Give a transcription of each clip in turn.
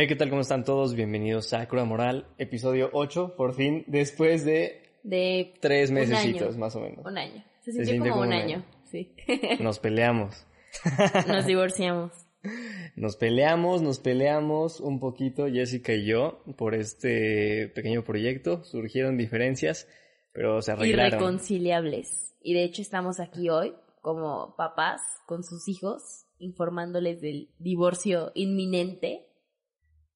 Hey, ¿qué tal? ¿Cómo están todos? Bienvenidos a Cruda Moral, episodio 8, por fin, después de de tres mesecitos, más o menos. Un año. Se Se sintió como, como un un año, año. sí. Nos peleamos. Nos divorciamos. Nos peleamos, nos peleamos un poquito, Jessica y yo, por este pequeño proyecto. Surgieron diferencias, pero se arreglaron. Irreconciliables. Y de hecho estamos aquí hoy como papás con sus hijos informándoles del divorcio inminente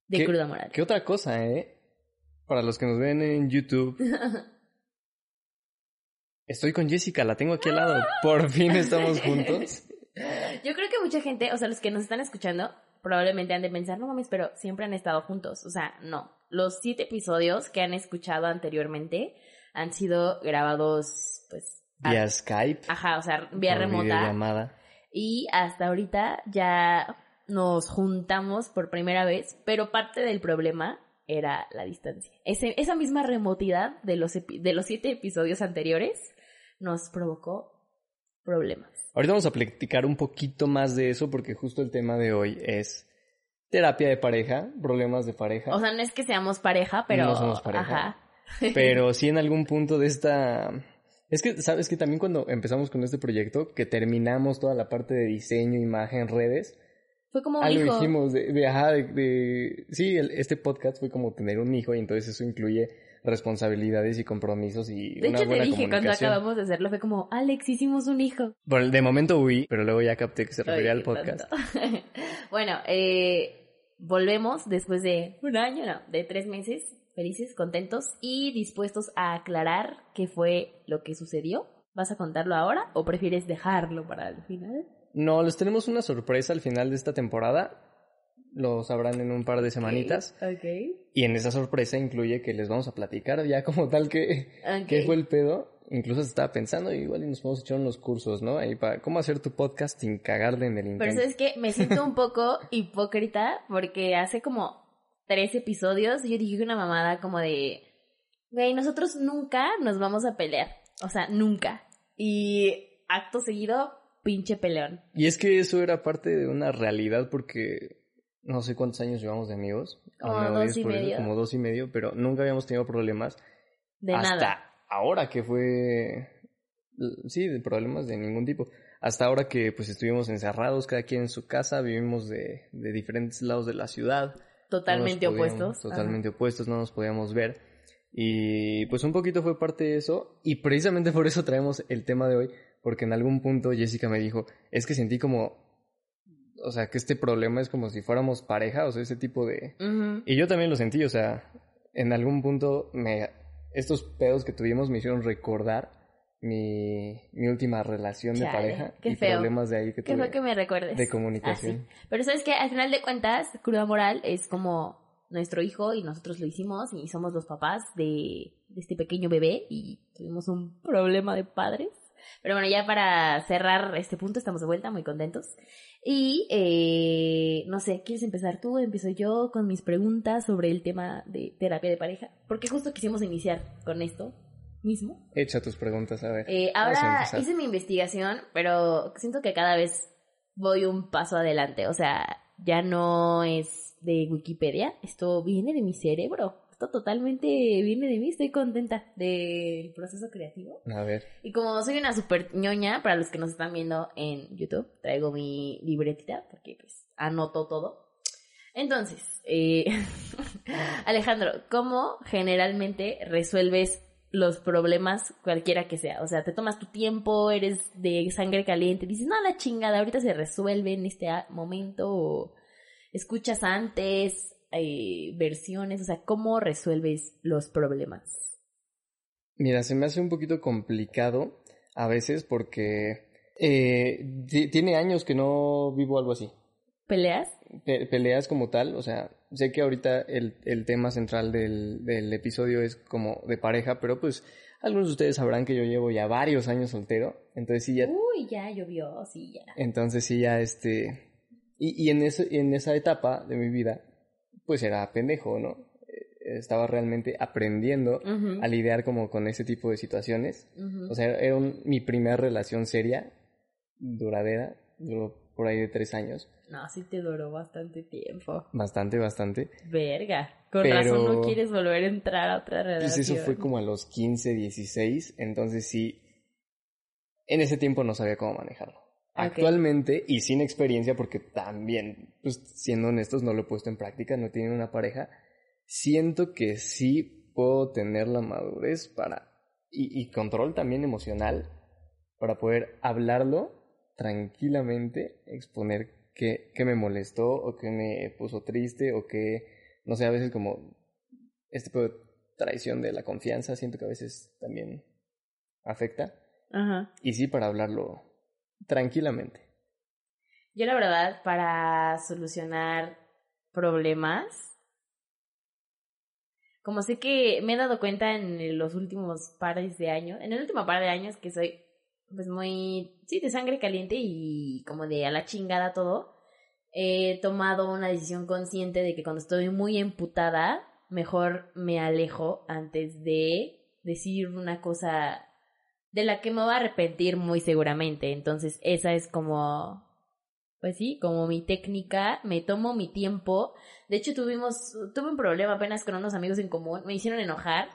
de ¿Qué- Cruda Moral. ¿Qué otra cosa, eh? Para los que nos ven en YouTube, estoy con Jessica, la tengo aquí al lado. Por fin estamos juntos. Yo creo que mucha gente, o sea, los que nos están escuchando, probablemente han de pensar, no mames, pero siempre han estado juntos. O sea, no. Los siete episodios que han escuchado anteriormente han sido grabados, pues, a- Vía Skype. ajá, o sea, vía remota. videollamada. Y hasta ahorita ya nos juntamos por primera vez, pero parte del problema era la distancia. Ese- esa misma remotidad de los, epi- de los siete episodios anteriores nos provocó problemas. Ahorita vamos a platicar un poquito más de eso porque justo el tema de hoy es terapia de pareja, problemas de pareja. O sea, no es que seamos pareja, pero... No somos pareja. Ajá. pero sí en algún punto de esta... Es que, ¿sabes que También cuando empezamos con este proyecto, que terminamos toda la parte de diseño, imagen, redes, Fue como un algo hijo. dijimos de, de, ajá, de, de- sí, el- este podcast fue como tener un hijo y entonces eso incluye responsabilidades y compromisos y De una hecho, te buena dije cuando acabamos de hacerlo, fue como, Alex, hicimos un hijo. El- de momento huí, pero luego ya capté que se refería Ay, al podcast. bueno, eh, volvemos después de un año, no, de tres meses, felices, contentos y dispuestos a aclarar qué fue lo que sucedió. ¿Vas a contarlo ahora o prefieres dejarlo para el final? No, les tenemos una sorpresa al final de esta temporada. Lo sabrán en un par de semanitas. Ok. Y en esa sorpresa incluye que les vamos a platicar ya como tal que Ok. qué fue el pedo. Incluso se estaba pensando, igual y nos podemos echar unos cursos, ¿no? Ahí para cómo hacer tu podcast sin cagarle en el Pero intento. sabes que me siento un poco hipócrita porque hace como tres episodios yo dije una mamada como de, güey, nosotros nunca nos vamos a pelear. O sea, nunca. Y acto seguido, pinche peleón. Y es que eso era parte de una realidad porque no sé cuántos años llevamos de amigos. Como me dos y eso, medio. como dos y medio, pero nunca habíamos tenido problemas. De hasta nada. ahora que fue sí de problemas de ningún tipo hasta ahora que pues estuvimos encerrados cada quien en su casa vivimos de, de diferentes lados de la ciudad Totalmente no podíamos- opuestos. totalmente opuestos no nos podíamos ver y pues un poquito fue parte de eso y precisamente por eso traemos el tema de hoy porque en algún punto Jessica me dijo es que sentí como o sea que este problema es como si fuéramos pareja o sea ese tipo de y yo también lo sentí, o sea, en algún punto me, estos pedos que tuvimos me hicieron recordar mi, mi última relación de pareja qué y feo. problemas de ahí que ¿Qué tuve fue que me recuerdes? de comunicación. Así. Pero sabes que al final de cuentas, Cruda Moral es como nuestro hijo y nosotros lo hicimos y somos los papás de, de este pequeño bebé y tuvimos un problema de padres. Pero bueno, ya para cerrar este punto, estamos de vuelta, muy contentos. Y eh, no sé, ¿quieres empezar tú? Empiezo yo con mis preguntas sobre el tema de terapia de pareja. Porque justo quisimos iniciar con esto mismo. Echa tus preguntas, a ver. Eh, a ahora hice mi investigación, pero siento que cada vez voy un paso adelante. O sea, ya no es de Wikipedia, esto viene de mi cerebro. Esto totalmente viene de mí, estoy contenta del proceso creativo. A ver, Y como soy una super ñoña, para los que nos están viendo en YouTube, traigo mi libretita porque pues anoto todo. Entonces, eh, Alejandro, ¿cómo generalmente resuelves los problemas cualquiera que sea? O sea, te tomas tu tiempo, eres de sangre caliente, dices, no, la chingada, ahorita se resuelve en este momento, o escuchas antes, eh, versiones, o sea, ¿cómo resuelves los problemas? Mira, se me hace un poquito complicado a veces porque eh, tiene años que no vivo algo así. ¿Peleas? peleas como tal, o sea, sé que ahorita el, el tema central del, del episodio es como de pareja, pero pues algunos de ustedes sabrán que yo llevo ya varios años soltero, entonces sí ya... Uy, ya llovió, sí, ya. Entonces sí ya este... Y, y en, ese, en esa etapa de mi vida, pues era pendejo, ¿no? Eh, estaba realmente aprendiendo a lidiar como con ese tipo de situaciones. O sea, era mi primera relación seria, duradera, duró por ahí de tres años. No, sí te duró bastante tiempo. Bastante, bastante. Verga. Con razón no quieres volver a entrar a otra relación. Pues eso fue como a los 15, 16. Entonces sí, en ese tiempo no sabía cómo manejarlo. Actualmente, y sin experiencia, porque también, pues siendo honestos, no lo he puesto en práctica, no tiene una pareja, siento que sí puedo tener la madurez para, y, y control también emocional, para poder hablarlo tranquilamente, exponer qué, me molestó o qué me puso triste o qué, no sé, a veces como este tipo de traición de la confianza, siento que a veces también afecta. Ajá. Y sí, para hablarlo tranquilamente. Yo la verdad, para solucionar problemas, como sé que me he dado cuenta en los últimos pares de años, en el último par de años que soy pues muy, sí, de sangre caliente y como de a la chingada todo, he tomado una decisión consciente de que cuando estoy muy emputada, mejor me alejo antes de decir una cosa de la que me voy a arrepentir muy seguramente. Entonces, esa es como, pues sí, como mi técnica, me tomo mi tiempo. De hecho, tuvimos, tuve un problema apenas con unos amigos en común, me hicieron enojar.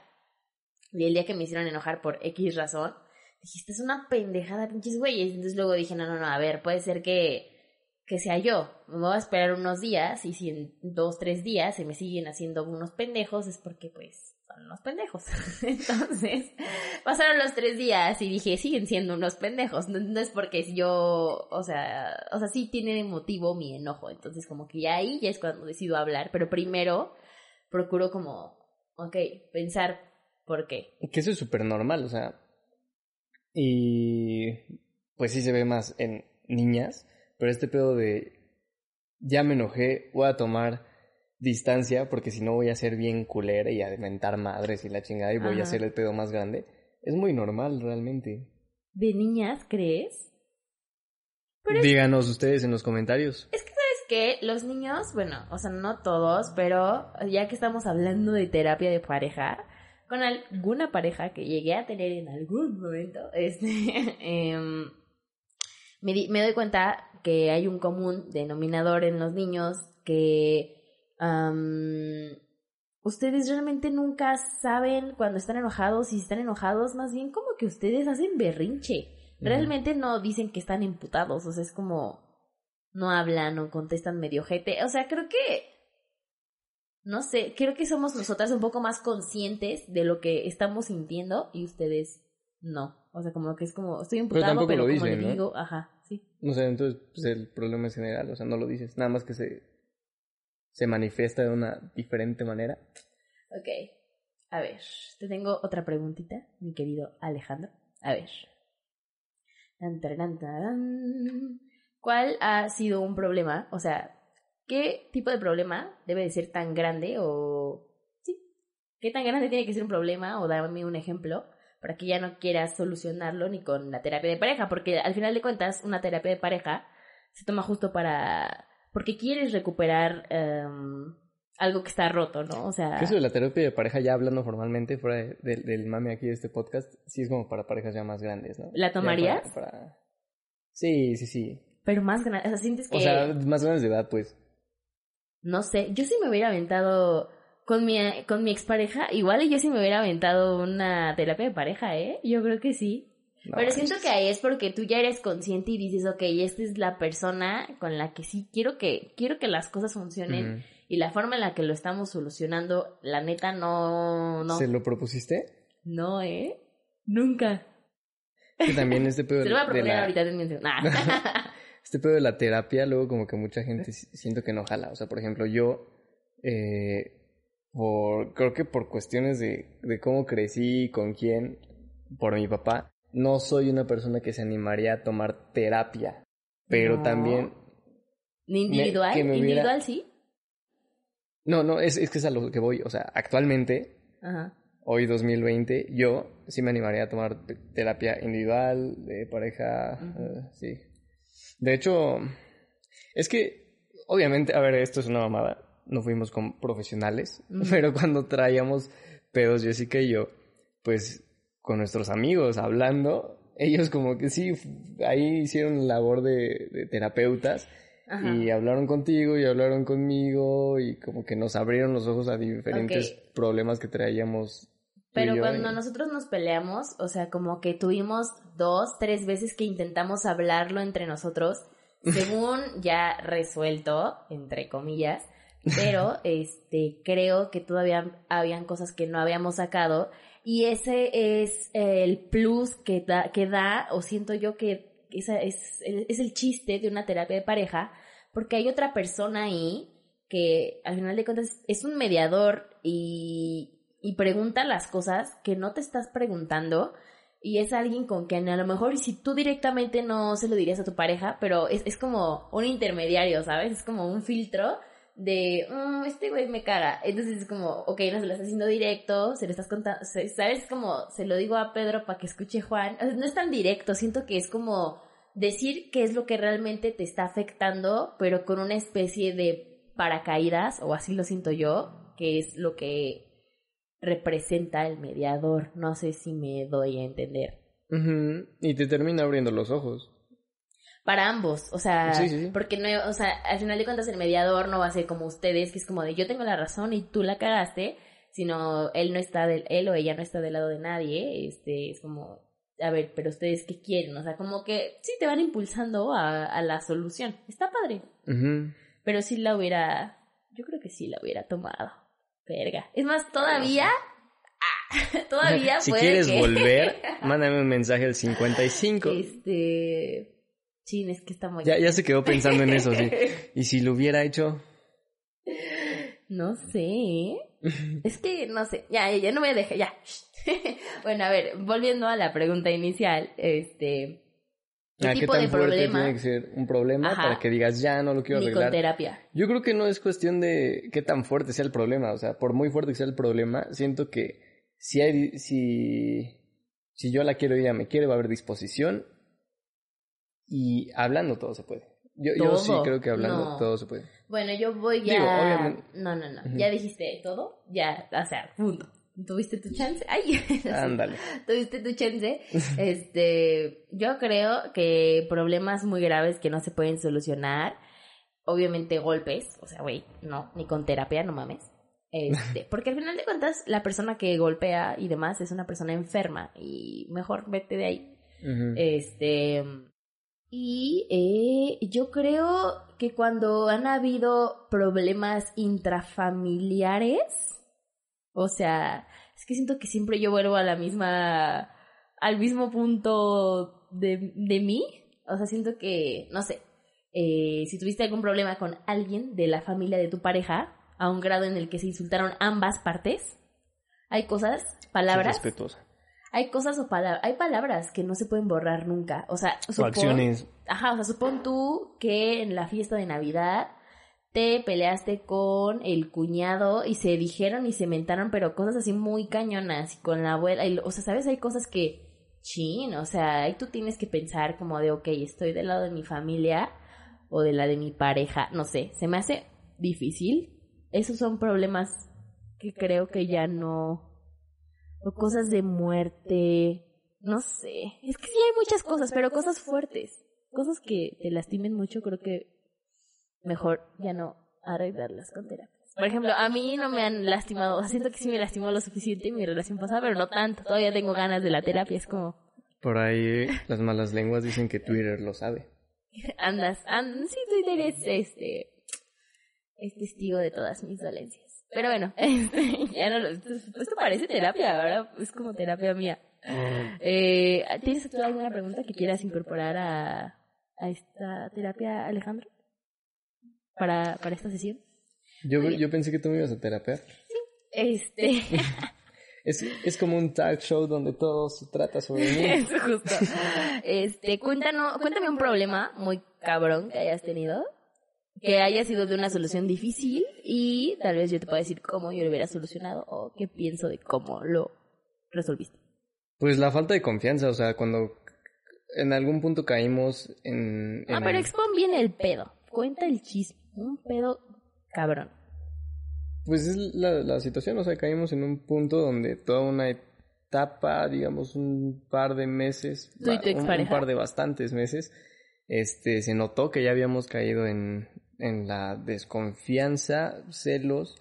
Y el día que me hicieron enojar por X razón, dijiste, es una pendejada, pinches güeyes. Entonces luego dije, no, no, no, a ver, puede ser que, que sea yo. Me voy a esperar unos días y si en dos, tres días se me siguen haciendo unos pendejos es porque pues son unos pendejos. Entonces, pasaron los tres días y dije, siguen siendo unos pendejos. No, es porque yo, o sea, o sea, sí tiene motivo mi enojo. Entonces como que ya ahí ya es cuando decido hablar. Pero primero procuro como, ok, pensar por qué. Que eso es súper normal, o sea, y pues sí se ve más en niñas, pero este pedo de ya me enojé, voy a tomar distancia porque si no voy a ser bien culera y a dementar madres y la chingada y voy a hacer el pedo más grande. Es muy normal realmente. ¿De niñas crees? Díganos ustedes en los comentarios. Es que sabes que los niños, bueno, o sea, no todos, pero ya que estamos hablando de terapia de pareja, con alguna pareja que llegué a tener en algún momento, este, em, me, me, doy cuenta que hay un común denominador en los niños que ustedes realmente nunca saben cuando están enojados y si están enojados, más bien como que ustedes hacen berrinche. Realmente no dicen que están imputados, o sea, es como no hablan o contestan medio jete. O sea, creo que no sé, creo que somos nosotras un poco más conscientes de lo que estamos sintiendo y ustedes no. O sea, como que es como, estoy imputado, pero, pero como le digo, ajá, sí. O sea, entonces, pues el problema es general, o sea, no lo dices, nada más que se, se manifiesta de una diferente manera. Ok, a ver, te tengo otra preguntita, mi querido Alejandro. A ver. ¿Cuál ha sido un problema? O sea, ¿Qué tipo de problema debe de ser tan grande o... Sí, ¿qué tan grande tiene que ser un problema? O dame un ejemplo para que ya no quieras solucionarlo ni con la terapia de pareja, porque al final de cuentas una terapia de pareja se toma justo para... porque quieres recuperar em, algo que está roto, ¿no? O sea... Eso de la terapia de pareja, ya hablando formalmente fuera del mame aquí de este podcast, sí es como para parejas ya más grandes, ¿no? ¿La tomarías? Sí, sí, sí. Pero más grandes, o sea, sientes que... O sea, más grandes de edad, pues no sé, yo sí me hubiera aventado con mi, con mi expareja, igual yo sí me hubiera aventado una terapia de pareja, ¿eh? Yo creo que sí. Pero siento que ahí es porque tú ya eres consciente y dices, ok, esta es la persona con la que sí quiero que, quiero que las cosas funcionen y la forma en la que lo estamos solucionando, la neta no, no. ¿Se lo propusiste? No, ¿eh? Nunca. Que también este pedo Se lo voy a proponer ahorita, este pedo de la terapia, luego como que mucha gente siento que no jala. O sea, por ejemplo, yo, eh, por, creo que por cuestiones de, de cómo crecí, con quién, por mi papá, no soy una persona que se animaría a tomar terapia. Pero No. también, ¿Individual? me hubiera- ¿Individual sí? no, no, es, es que es a lo que voy. O sea, actualmente, Ajá. hoy 2020, yo sí me animaría a tomar te- terapia individual, de pareja, eh, sí. De hecho, es que, obviamente, a ver, esto es una mamada, no fuimos con profesionales, pero cuando traíamos pedos Jessica y yo, pues con nuestros amigos hablando, ellos como que sí, ahí hicieron labor de, de terapeutas Ajá. y hablaron contigo y hablaron conmigo y como que nos abrieron los ojos a diferentes problemas que traíamos. Pero yo, cuando y- nosotros nos peleamos, o sea, como que tuvimos dos, tres veces que intentamos hablarlo entre nosotros, según ya resuelto, entre comillas, pero este creo que todavía habían cosas que no habíamos sacado y ese es el plus que da, que da o siento yo que esa es, es el chiste de una terapia de pareja, porque hay otra persona ahí que al final de cuentas es un mediador y, y pregunta las cosas que no te estás preguntando y es alguien con quien a lo mejor si tú directamente no se lo dirías a tu pareja, pero es, es como un intermediario, ¿sabes? Es como un filtro de, "Mm, este güey me caga. Entonces es como, ok, no se lo estás haciendo directo, se lo estás contando, ¿sabes? Como, se lo digo a Pedro para que escuche Juan. No es tan directo, siento que es como decir qué es lo que realmente te está afectando, pero con una especie de paracaídas, o así lo siento yo, que es lo que representa el mediador. No sé si me doy a entender. Y te termina abriendo los ojos. Para ambos, o sea, Sí, sí, sí. porque no, o sea, al final de cuentas el mediador no va a ser como ustedes, que es como de yo tengo la razón y tú la cagaste, sino él no está del, él o ella no está del lado de nadie, este, es como, a ver, pero ustedes qué quieren, o sea, como que sí te van impulsando a, a la solución, está padre, pero sí la hubiera, yo creo que sí la hubiera tomado, verga, es más, todavía, ah, todavía si puede quieres que- volver, mándame un mensaje al 55. este, chin, es que está muy Ya, ya se quedó pensando en eso, sí. Y si lo hubiera hecho, No sé. Es que no sé. Ya, ya, ya no voy a dejar. Ya. bueno, a ver, volviendo a la pregunta inicial, este. ¿Qué ¿a qué tipo tan de fuerte problema? tiene que ser un problema Ajá. para que digas ya no lo quiero Ni con arreglar? terapia. Yo creo que no es cuestión de qué tan fuerte sea el problema, o sea, por muy fuerte que sea el problema, siento que si hay si si yo la quiero y ella me quiere va a haber disposición y hablando todo se puede. Yo, yo sí creo que hablando No. todo se puede. Bueno, yo voy ya. Digo, obviamente- No, no, no. Ya dijiste todo. Ya, o sea, punto. Tuviste tu chance. Ay, Ándale. tuviste tu chance. Este, yo creo que problemas muy graves que no se pueden solucionar, obviamente golpes, o sea, güey, no, ni con terapia, no mames. Este, porque al final de cuentas, la persona que golpea y demás es una persona enferma y mejor vete de ahí. Este, y eh, yo creo que cuando han habido problemas intrafamiliares, o sea, es que siento que siempre yo vuelvo a la misma, al mismo punto de, de mí. O sea, siento que, no sé, eh, si tuviste algún problema con alguien de la familia de tu pareja, a un grado en el que se insultaron ambas partes, hay cosas, palabras, respetuosa. Hay cosas o palabras, hay palabras que no se pueden borrar nunca. O sea, O supón- acciones. Ajá, o sea, supón tú que en la fiesta de Navidad te peleaste con el cuñado y se dijeron y se mentaron, pero cosas así muy cañonas y con la abuela. y o sea, ¿sabes? Hay cosas que, chin, o sea, ahí tú tienes que pensar como de, ok, estoy del lado de mi familia o de la de mi pareja, no sé, se me hace difícil. Esos son problemas que creo que ya no... O cosas de muerte, no sé. Es que sí hay muchas cosas, pero cosas fuertes. Cosas que te lastimen mucho, creo que mejor ya no arreglarlas con terapia. Por ejemplo, a mí no me han lastimado, siento que sí me lastimó lo suficiente en mi relación pasada, pero no tanto. Todavía tengo ganas de la terapia, es como, Por ahí las malas lenguas dicen que Twitter lo sabe. andas, andas, sí, Twitter es este, es testigo de todas mis dolencias. Pero bueno, este, ya no lo, esto, esto parece terapia, ahora es como terapia mía. Eh, ¿Tienes tú alguna pregunta que quieras incorporar a, a esta terapia, Alejandro? Para, para esta sesión. Yo, yo pensé que tú me ibas a terapear. Este. Es, es como un talk show donde todo se trata sobre mí. Eso justo. Este, cuéntanos, cuéntame un problema muy cabrón que hayas tenido. Que haya sido de una solución difícil y tal vez yo te pueda decir cómo yo lo hubiera solucionado o qué pienso de cómo lo resolviste. Pues la falta de confianza, o sea, cuando en algún punto caímos en... en Ah, pero el- expon bien el pedo. Cuenta el chisme. Un pedo cabrón. Pues es la, la situación, o sea, caímos en un punto donde toda una etapa, digamos, un par de meses, ¿Tú y ba- tu un, un par de bastantes meses, este, se notó que ya habíamos caído en, en la desconfianza, celos.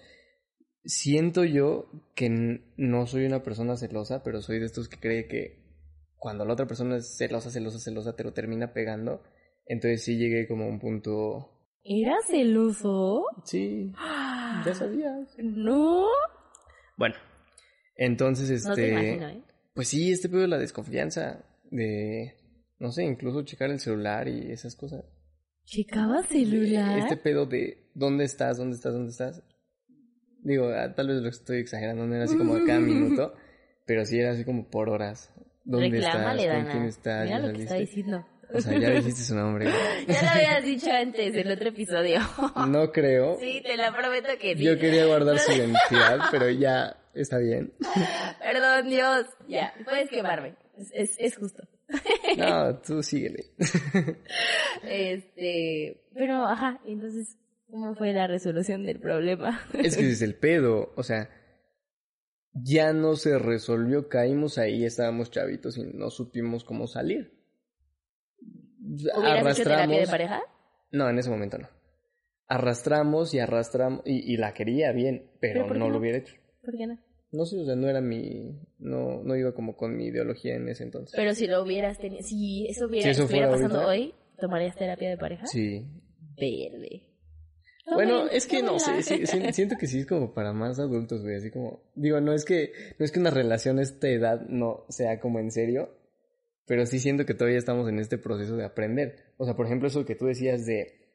Siento yo que no soy una persona celosa, pero soy de estos que cree que cuando la otra persona es celosa, celosa, celosa, te lo termina pegando. Entonces sí llegué como a un punto... ¿Era celoso? Sí, ya sabías. No. Bueno, entonces este. No te imagino, ¿eh? Pues sí, este pedo de la desconfianza, de. No sé, incluso checar el celular y esas cosas. ¿Checaba celular? Este pedo de dónde estás, dónde estás, dónde estás. Digo, ah, tal vez lo estoy exagerando, no era así como a cada minuto, pero sí era así como por horas. ¿Dónde Reclámale, estás? ¿Con Dana. quién estás? Mira ¿Ya lo que está diciendo. O sea, ya dijiste su nombre. Ya lo habías dicho antes, en otro episodio. No creo. Sí, te lo prometo que sí. Yo quería guardar su identidad, pero ya está bien. Perdón, Dios. Ya, puedes quemarme. Es, es, es justo. No, tú síguele. Este, pero, ajá, entonces, ¿cómo fue la resolución del problema? Es que es el pedo, o sea, ya no se resolvió, caímos ahí, estábamos chavitos y no supimos cómo salir. ¿Hubieras hecho terapia de pareja? No, en ese momento no. Arrastramos y arrastramos, y, y la quería bien, pero, ¿Pero por qué no, no? lo hubiera hecho. ¿Por qué no? No sé, o sea, no era mi, no, no iba como con mi ideología en ese entonces. Pero si lo hubieras tenido, si eso hubiera, Si eso estuviera pasando ahorita. hoy, ¿tomarías terapia de pareja? Sí. Verde. Bueno, Tómela, es que no sé, sí, sí, siento que sí es como para más adultos, güey, así como, digo, no es que, no es que una relación a esta edad no sea como en serio, pero sí siento que todavía estamos en este proceso de aprender. O sea, por ejemplo, eso que tú decías de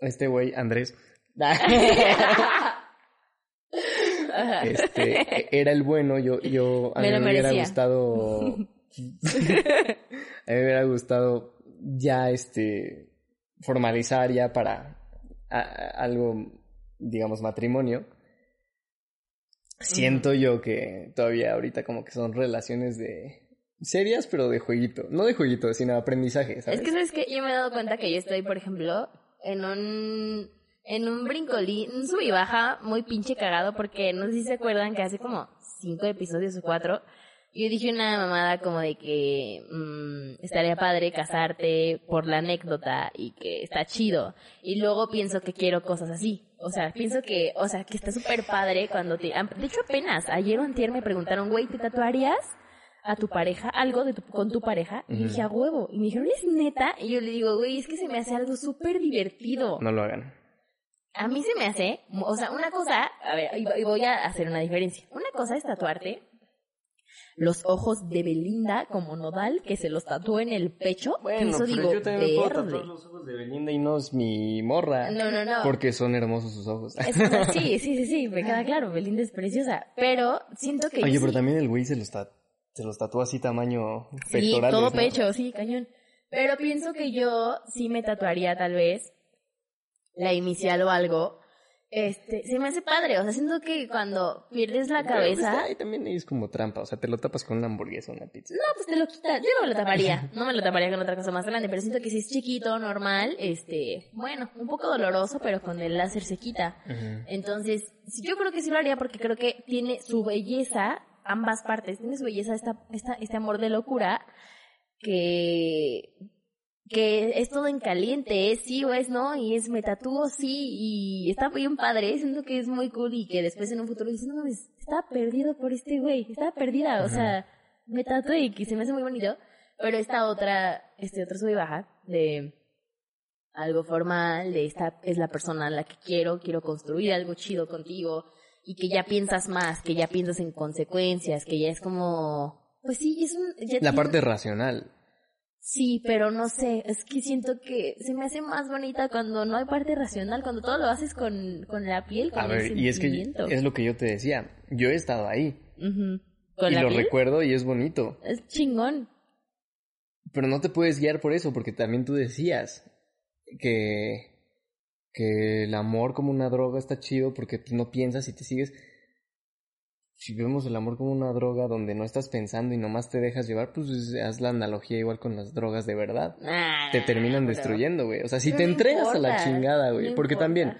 este güey, Andrés. este, era el bueno, yo, yo, a Me mí me hubiera gustado, a mí me hubiera gustado ya, este, formalizar ya para a- a- algo, digamos, matrimonio. Siento yo que todavía ahorita como que son relaciones de serias, pero de jueguito. No de jueguito, sino de aprendizaje, ¿sabes? Es que, ¿sabes qué? Yo me he dado cuenta que yo estoy, por ejemplo, en un, en un brincolín, un sub y baja muy pinche cagado, porque no sé si se acuerdan que hace como cinco episodios o cuatro, yo dije una mamada como de que mm, estaría padre casarte por la anécdota y que está chido. Y luego pienso que quiero cosas así. O sea, pienso que, o sea, que está súper padre cuando te... De hecho, apenas ayer o antier me preguntaron, güey, ¿te tatuarías a tu pareja algo de tu- con tu pareja? Y Ujú. dije, a huevo. Y me dijeron, ¿es neta? Y yo le digo, güey, es que se me hace algo súper divertido. No lo hagan. A mí se me hace, o sea, una cosa, a ver, y voy a hacer una diferencia. Una cosa es tatuarte los ojos de Belinda como nodal, que se los tatuó en el pecho. que eso digo, verde. los ojos de Belinda y no es mi morra. No, no, no. Porque son hermosos sus ojos. Es sí, sí, sí, sí, me queda claro, Belinda es preciosa. Pero siento que. Oye, yo pero sí- también el güey se los, se los tatuó así tamaño Sí, pectorales, todo ¿no? pecho, sí, cañón. Pero pienso que yo sí me tatuaría tal vez la inicial o algo. Este, se me hace padre, o sea, siento que cuando pierdes la Pero, pues, cabeza, ahí también es como trampa, o sea, te lo tapas con una hamburguesa o una pizza. no, pues te lo quitas. Yo no me lo taparía, no me lo taparía con otra cosa más grande, pero siento que si es chiquito, normal, este, bueno, un poco doloroso, pero con el láser se quita. Entonces, sí, yo creo que sí lo haría porque creo que tiene su belleza, ambas partes, tiene su belleza esta, esta, este amor de locura que, que es todo en caliente, es sí o es no, y es me tatúo sí, y está bien padre, siento que es muy cool y que después en un futuro dices, no mames, estaba perdido por este güey, estaba perdida, o sea, me tatué y que se me hace muy bonito, pero esta otra, este otro sube y baja de algo formal, de esta es la persona a la que quiero, quiero construir algo chido contigo y que ya piensas más, que ya piensas en consecuencias, que ya es como, pues sí, es un... ya La tiene- parte racional. Sí, pero no sé, es que siento que se me hace más bonita cuando no hay parte racional, cuando todo lo haces con, con la piel, con A ver, el y es que es lo que yo te decía. Yo he estado ahí. ¿Con y la lo piel? recuerdo y es bonito. Es chingón. Pero no te puedes guiar por eso, porque también tú decías que, que el amor como una droga está chido porque tú no piensas y te sigues. Si vemos el amor como una droga donde no estás pensando y nomás te dejas llevar, pues haz la analogía igual con las drogas de verdad. Ah, Te terminan pero- destruyendo, güey. O sea, si te entregas a la chingada, güey. porque importa. también,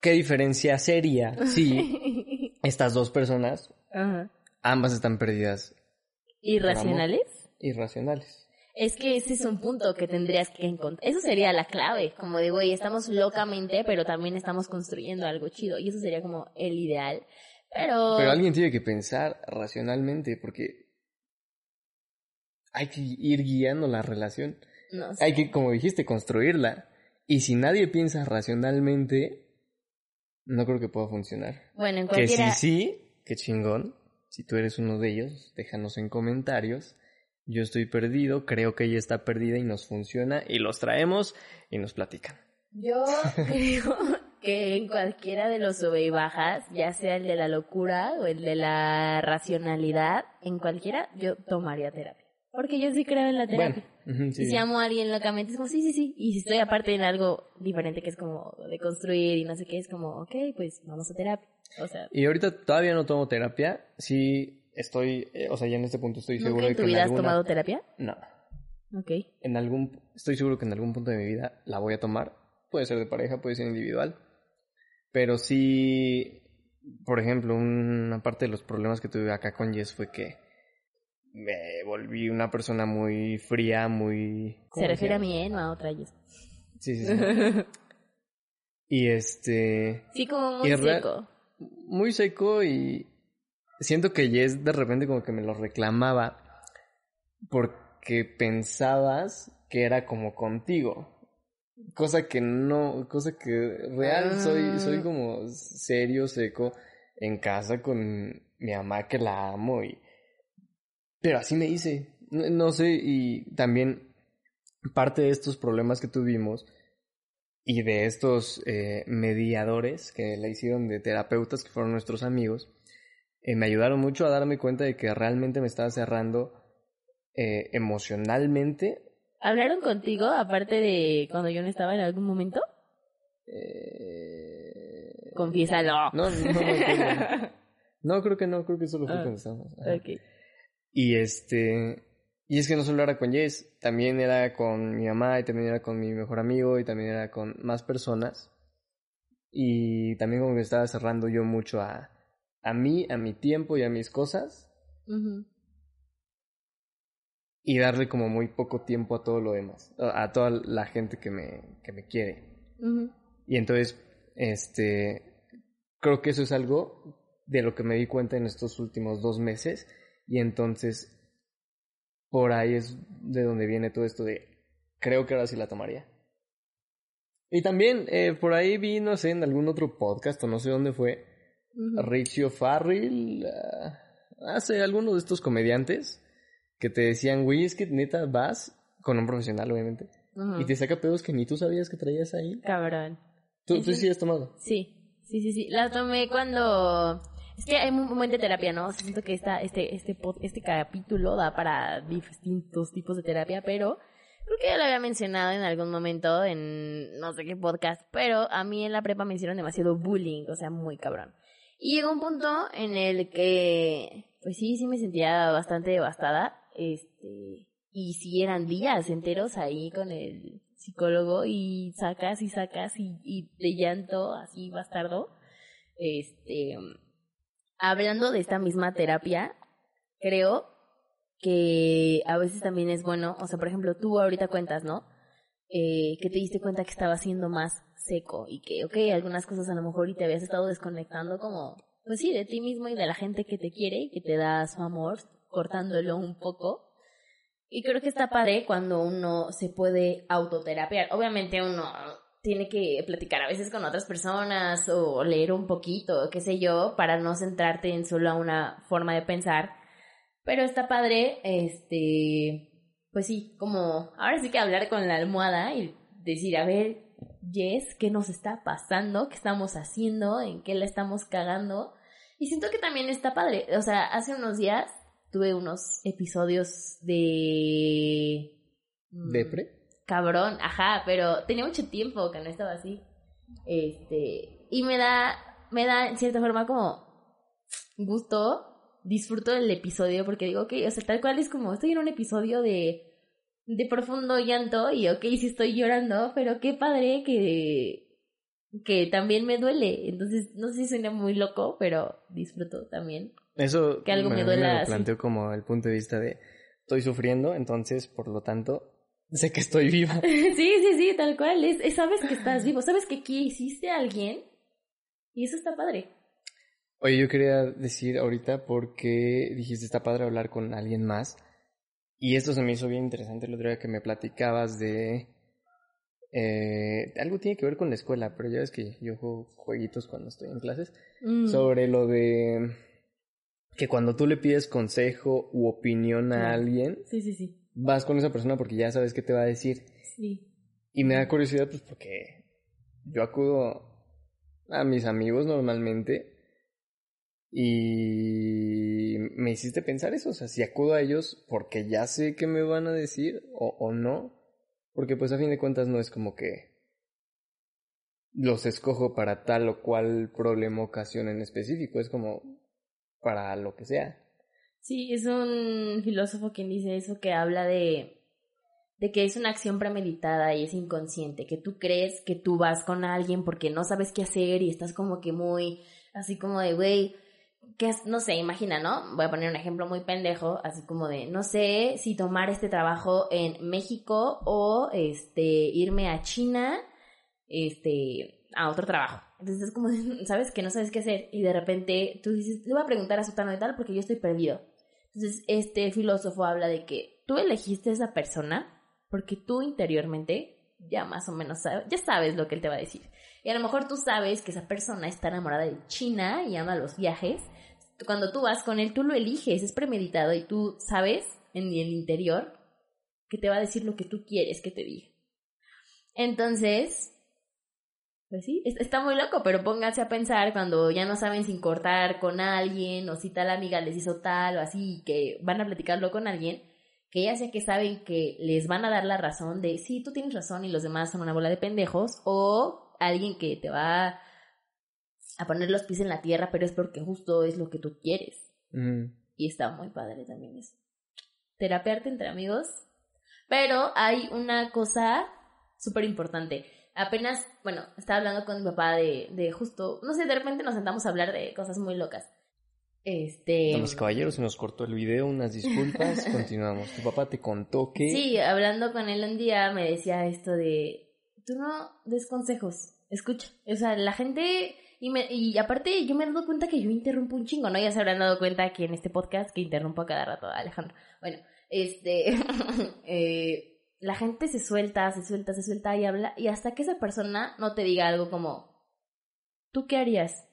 ¿qué diferencia sería si estas dos personas, Ajá. ambas están perdidas ¿Irracionales? irracionales? Es que ese es un punto que tendrías que encontrar. Eso sería la clave, como de, güey, estamos locamente, pero también estamos construyendo algo chido. Y eso sería como el ideal. Pero... Pero alguien tiene que pensar racionalmente porque hay que ir guiando la relación. No. Hay que, como dijiste, construirla. Y si nadie piensa racionalmente, no creo que pueda funcionar. Bueno, en Que cualquiera... sí, sí, qué chingón. Si tú eres uno de ellos, déjanos en comentarios. Yo estoy perdido, creo que ella está perdida y nos funciona y los traemos y nos platican. Yo creo que en cualquiera de los sube y bajas, ya sea el de la locura o el de la racionalidad, en cualquiera yo tomaría terapia. Porque yo sí creo en la terapia. Bueno, sí. Y si amo a alguien locamente, es como, sí, sí, sí. Y si estoy aparte en algo diferente que es como de construir y no sé qué, es como, ok, pues vamos a terapia. O sea, Y ahorita todavía no tomo terapia. Sí estoy, eh, o sea, ya en este punto estoy seguro ¿nunca de en que tu vida en has tomado terapia? No. Ok. En algún, estoy seguro que en algún punto de mi vida la voy a tomar. Puede ser de pareja, puede ser individual. Pero sí, por ejemplo, una parte de los problemas que tuve acá con Jess fue que me volví una persona muy fría, muy... ¿cómo Se refiere a mí, ¿eh? No a otra. Jess. Sí, sí, sí. y este... Sí, como muy seco. muy seco y siento que Jess de repente como que me lo reclamaba porque pensabas que era como contigo. Cosa que no, cosa que real soy, Ah. soy como serio, seco en casa con mi mamá que la amo y... Pero así me hice. No, no sé, y también parte de estos problemas que tuvimos y de estos eh, mediadores que la hicieron de terapeutas que fueron nuestros amigos, eh, me ayudaron mucho a darme cuenta de que realmente me estaba cerrando eh, emocionalmente. ¿Hablaron contigo, aparte de cuando yo no estaba en algún momento? Eh... Confiésalo. No, no, no. No, creo que no, creo que solo fue Ah. cuando estábamos. Ajá. Ok. Y este, y es que no solo era con Jess, también era con mi mamá y también era con mi mejor amigo y también era con más personas. Y también como que estaba cerrando yo mucho a, a mí, a mi tiempo y a mis cosas. Y darle como muy poco tiempo a todo lo demás, a, toda la gente que me, que me quiere. Y entonces, este, creo que eso es algo de lo que me di cuenta en estos últimos dos meses. Y entonces, por ahí es de donde viene todo esto de, creo que ahora sí la tomaría. Y también, eh, por ahí vi, no sé, en algún otro podcast o no sé dónde fue, Ujú. Rachel Farrell, ah, hace algunos de estos comediantes que te decían, güey, es que neta vas con un profesional, obviamente, y te saca pedos que ni tú sabías que traías ahí. Cabrón. ¿Tú, Sí, tú sí. sí has tomado? Sí, sí, sí, sí. La tomé cuando... Es que hay un momento de terapia, ¿no? O sea, siento que esta, este, este, este capítulo da para distintos tipos de terapia, pero creo que ya lo había mencionado en algún momento en no sé qué podcast, pero a mí en la prepa me hicieron demasiado bullying, o sea, muy cabrón. Y llegó un punto en el que, pues sí, sí me sentía bastante devastada, este, y sí eran días enteros ahí con el psicólogo y sacas y sacas y, y llanto así bastardo. Este, hablando de esta misma terapia, creo que a veces también es bueno, o sea, por ejemplo, tú ahorita cuentas, ¿no? Eh, que te diste cuenta que estaba siendo más seco y que, ok, algunas cosas a lo mejor y te habías estado desconectando como, pues sí, de ti mismo y de la gente que te quiere y que te da su amor, cortándolo un poco. Y creo que está padre cuando uno se puede autoterapiar. Obviamente uno tiene que platicar a veces con otras personas o leer un poquito, qué sé yo, para no centrarte en solo una forma de pensar. Pero está padre, este, pues sí, como ahora sí que hablar con la almohada y decir, a ver, Jess, ¿qué nos está pasando? ¿Qué estamos haciendo? ¿En qué la estamos cagando? Y siento que también está padre. O sea, hace unos días tuve unos episodios de... mm, ¿Depre? Cabrón, ajá, pero tenía mucho tiempo que no estaba así. Este, y me da, me da en cierta forma como gusto, disfruto del episodio porque digo, ok, o sea, tal cual es como, estoy en un episodio de, de profundo llanto y ok, sí estoy llorando, pero qué padre que, que también me duele. Entonces, no sé si suena muy loco, pero disfruto también. Eso que algo me, duela. Me lo planteo como el punto de vista de estoy sufriendo, entonces, por lo tanto, sé que estoy viva. sí, sí, sí, tal cual. Es, sabes que estás vivo, sabes que aquí hiciste a alguien y eso está padre. Oye, yo quería decir ahorita porque dijiste está padre hablar con alguien más. Y esto se me hizo bien interesante el otro día que me platicabas de... Eh, algo tiene que ver con la escuela, pero ya ves que yo juego jueguitos cuando estoy en clases. Mm. Sobre lo de que cuando tú le pides consejo u opinión a alguien, sí, sí, sí. vas con esa persona porque ya sabes qué te va a decir. Sí. Y me da curiosidad pues porque yo acudo a mis amigos normalmente y me hiciste pensar eso, o sea, si acudo a ellos porque ya sé qué me van a decir o, o no, porque pues a fin de cuentas no es como que los escojo para tal o cual problema o ocasión en específico, es como para lo que sea. Sí, es un filósofo quien dice eso que habla de de que es una acción premeditada y es inconsciente, que tú crees que tú vas con alguien porque no sabes qué hacer y estás como que muy así como de, güey, que no sé, imagina, ¿no? Voy a poner un ejemplo muy pendejo, así como de, no sé si tomar este trabajo en México o este irme a China, este, a otro trabajo. Entonces es como, sabes que no sabes qué hacer y de repente tú dices, le voy a preguntar a Sutano y tal porque yo estoy perdido. Entonces este filósofo habla de que tú elegiste a esa persona porque tú interiormente ya más o menos sabes, ya sabes lo que él te va a decir. Y a lo mejor tú sabes que esa persona está enamorada de China y ama los viajes cuando tú vas con él, tú lo eliges, es premeditado y tú sabes en el interior que te va a decir lo que tú quieres que te diga. Entonces, pues sí, está muy loco, pero pónganse a pensar cuando ya no saben sin cortar con alguien o si tal amiga les hizo tal o así, que van a platicarlo con alguien, que ya sea que saben que les van a dar la razón de sí, tú tienes razón y los demás son una bola de pendejos, o alguien que te va a poner los pies en la tierra, pero es porque justo es lo que tú quieres. Y está muy padre también eso. Terapearte entre amigos. Pero hay una cosa súper importante. Apenas, bueno, estaba hablando con mi papá de, de justo, no sé, de repente nos sentamos a hablar de cosas muy locas. Este. Damas caballeros, se nos cortó el video, unas disculpas, continuamos. Tu papá te contó que. Sí, hablando con él un día me decía esto de. Tú no des consejos, escucha. O sea, la gente y, me, y aparte yo me he dado cuenta que yo interrumpo un chingo, ¿no? Ya se habrán dado cuenta aquí en este podcast que interrumpo a cada rato a Alejandro. Bueno, este... eh, la gente se suelta, se suelta, se suelta y habla y hasta que esa persona no te diga algo como, ¿tú qué harías?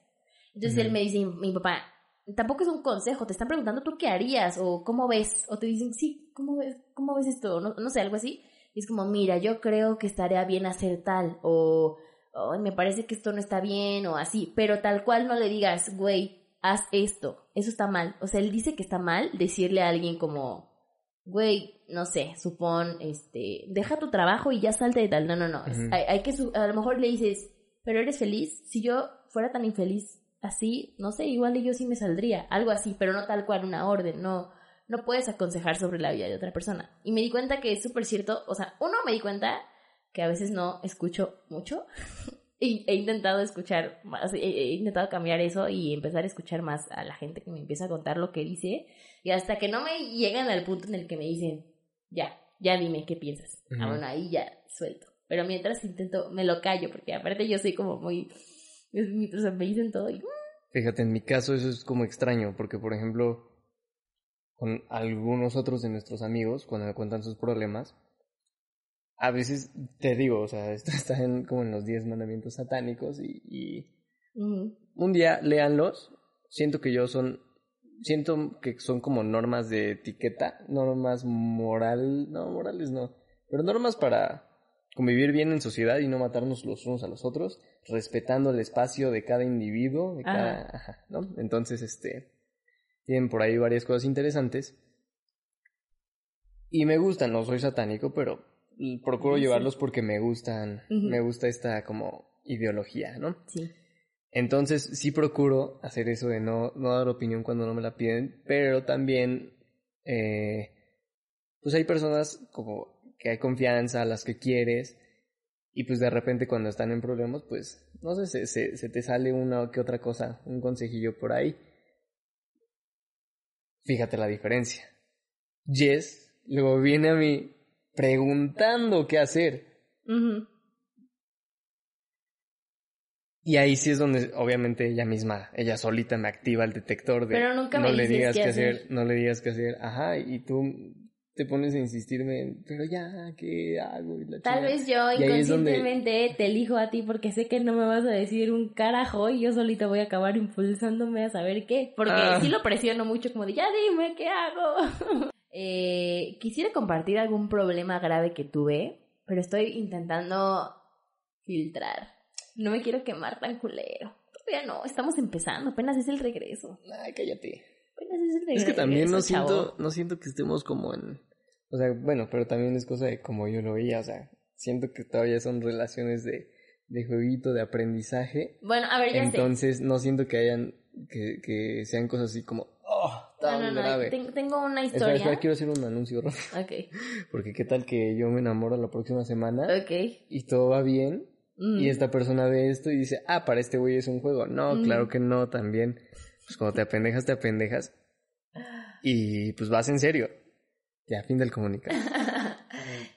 Entonces él me dice, mi papá, tampoco es un consejo, te están preguntando tú qué harías o cómo ves, o te dicen, sí, ¿cómo ves, cómo ves esto? No, no sé, algo así. Y es como, mira, yo creo que estaría bien hacer tal, o me parece que esto no está bien o así, pero tal cual no le digas, güey, haz esto, eso está mal. O sea, él dice que está mal decirle a alguien como, güey, no sé, supón, este, deja tu trabajo y ya salte de tal. No, no, no. hay, que, a lo mejor le dices, pero eres feliz. Si yo fuera tan infeliz así, no sé, igual yo sí me saldría. Algo así, pero no tal cual una orden, no. No puedes aconsejar sobre la vida de otra persona. Y me di cuenta que es súper cierto, o sea, uno me di cuenta que a veces no escucho mucho. y he intentado escuchar más, he, intentado cambiar eso y empezar a escuchar más a la gente que me empieza a contar lo que dice. Y hasta que no me llegan al punto en el que me dicen, ya, ya dime qué piensas. Ah, bueno, ahí ya suelto. Pero mientras intento, me lo callo, porque aparte yo soy como muy, sea, me dicen todo y... Mm". Fíjate, en mi caso eso es como extraño, porque por ejemplo, con algunos otros de nuestros amigos, cuando me cuentan sus problemas, a veces te digo, o sea, esto está en, como en los 10 mandamientos satánicos y, un día léanlos. Siento que yo son siento que son como normas de etiqueta, normas moral, no, morales no, pero normas para convivir bien en sociedad y no matarnos los unos a los otros, respetando el espacio de cada individuo, de cada, ajá, ¿no? Entonces, este, tienen por ahí varias cosas interesantes. Y me gustan, no soy satánico, pero procuro Sí. llevarlos porque me gustan, me gusta esta como ideología, ¿no? Sí. Entonces sí procuro hacer eso de no, no dar opinión cuando no me la piden, pero también eh, pues hay personas como que hay confianza, las que quieres, y pues de repente cuando están en problemas, pues no sé, se, se, te sale una que otra cosa, un consejillo por ahí. Fíjate la diferencia. Jess luego viene a mí preguntando qué hacer. Y ahí sí es donde obviamente ella misma, ella solita me activa el detector de Pero nunca me no le digas qué hacer, hacer. no le digas qué hacer, ajá, y tú te pones a insistirme, pero ya, ¿qué hago? Y la Tal vez yo Y donde- inconscientemente te elijo a ti porque sé que no me vas a decir un carajo y yo solita voy a acabar impulsándome a saber qué. Porque Ah. sí lo presiono mucho como de ya dime qué hago. Eh, quisiera compartir algún problema grave que tuve, pero estoy intentando filtrar. No me quiero quemar tan culero. Todavía no, estamos empezando, apenas es el regreso. Ay, cállate. Apenas es el regreso. Es que también no chavo. siento, no siento que estemos como en, o sea, bueno, pero también es cosa de como yo lo veía, o sea, siento que todavía son relaciones de, de jueguito, de aprendizaje, Bueno, a ver, ya sé. entonces no siento que hayan, que, que sean cosas así como, oh, No, tan no, no, grave. tengo una Espera, historia. espera, quiero hacer un anuncio. Ok, Porque qué tal que yo me enamoro la próxima semana ok. y todo va bien Mm. y esta persona ve esto y dice, ah, para este güey es un juego. No, Mm. claro que no, también. Pues cuando te apendejas, te apendejas. Y pues vas en serio. Ya, fin del comunicado.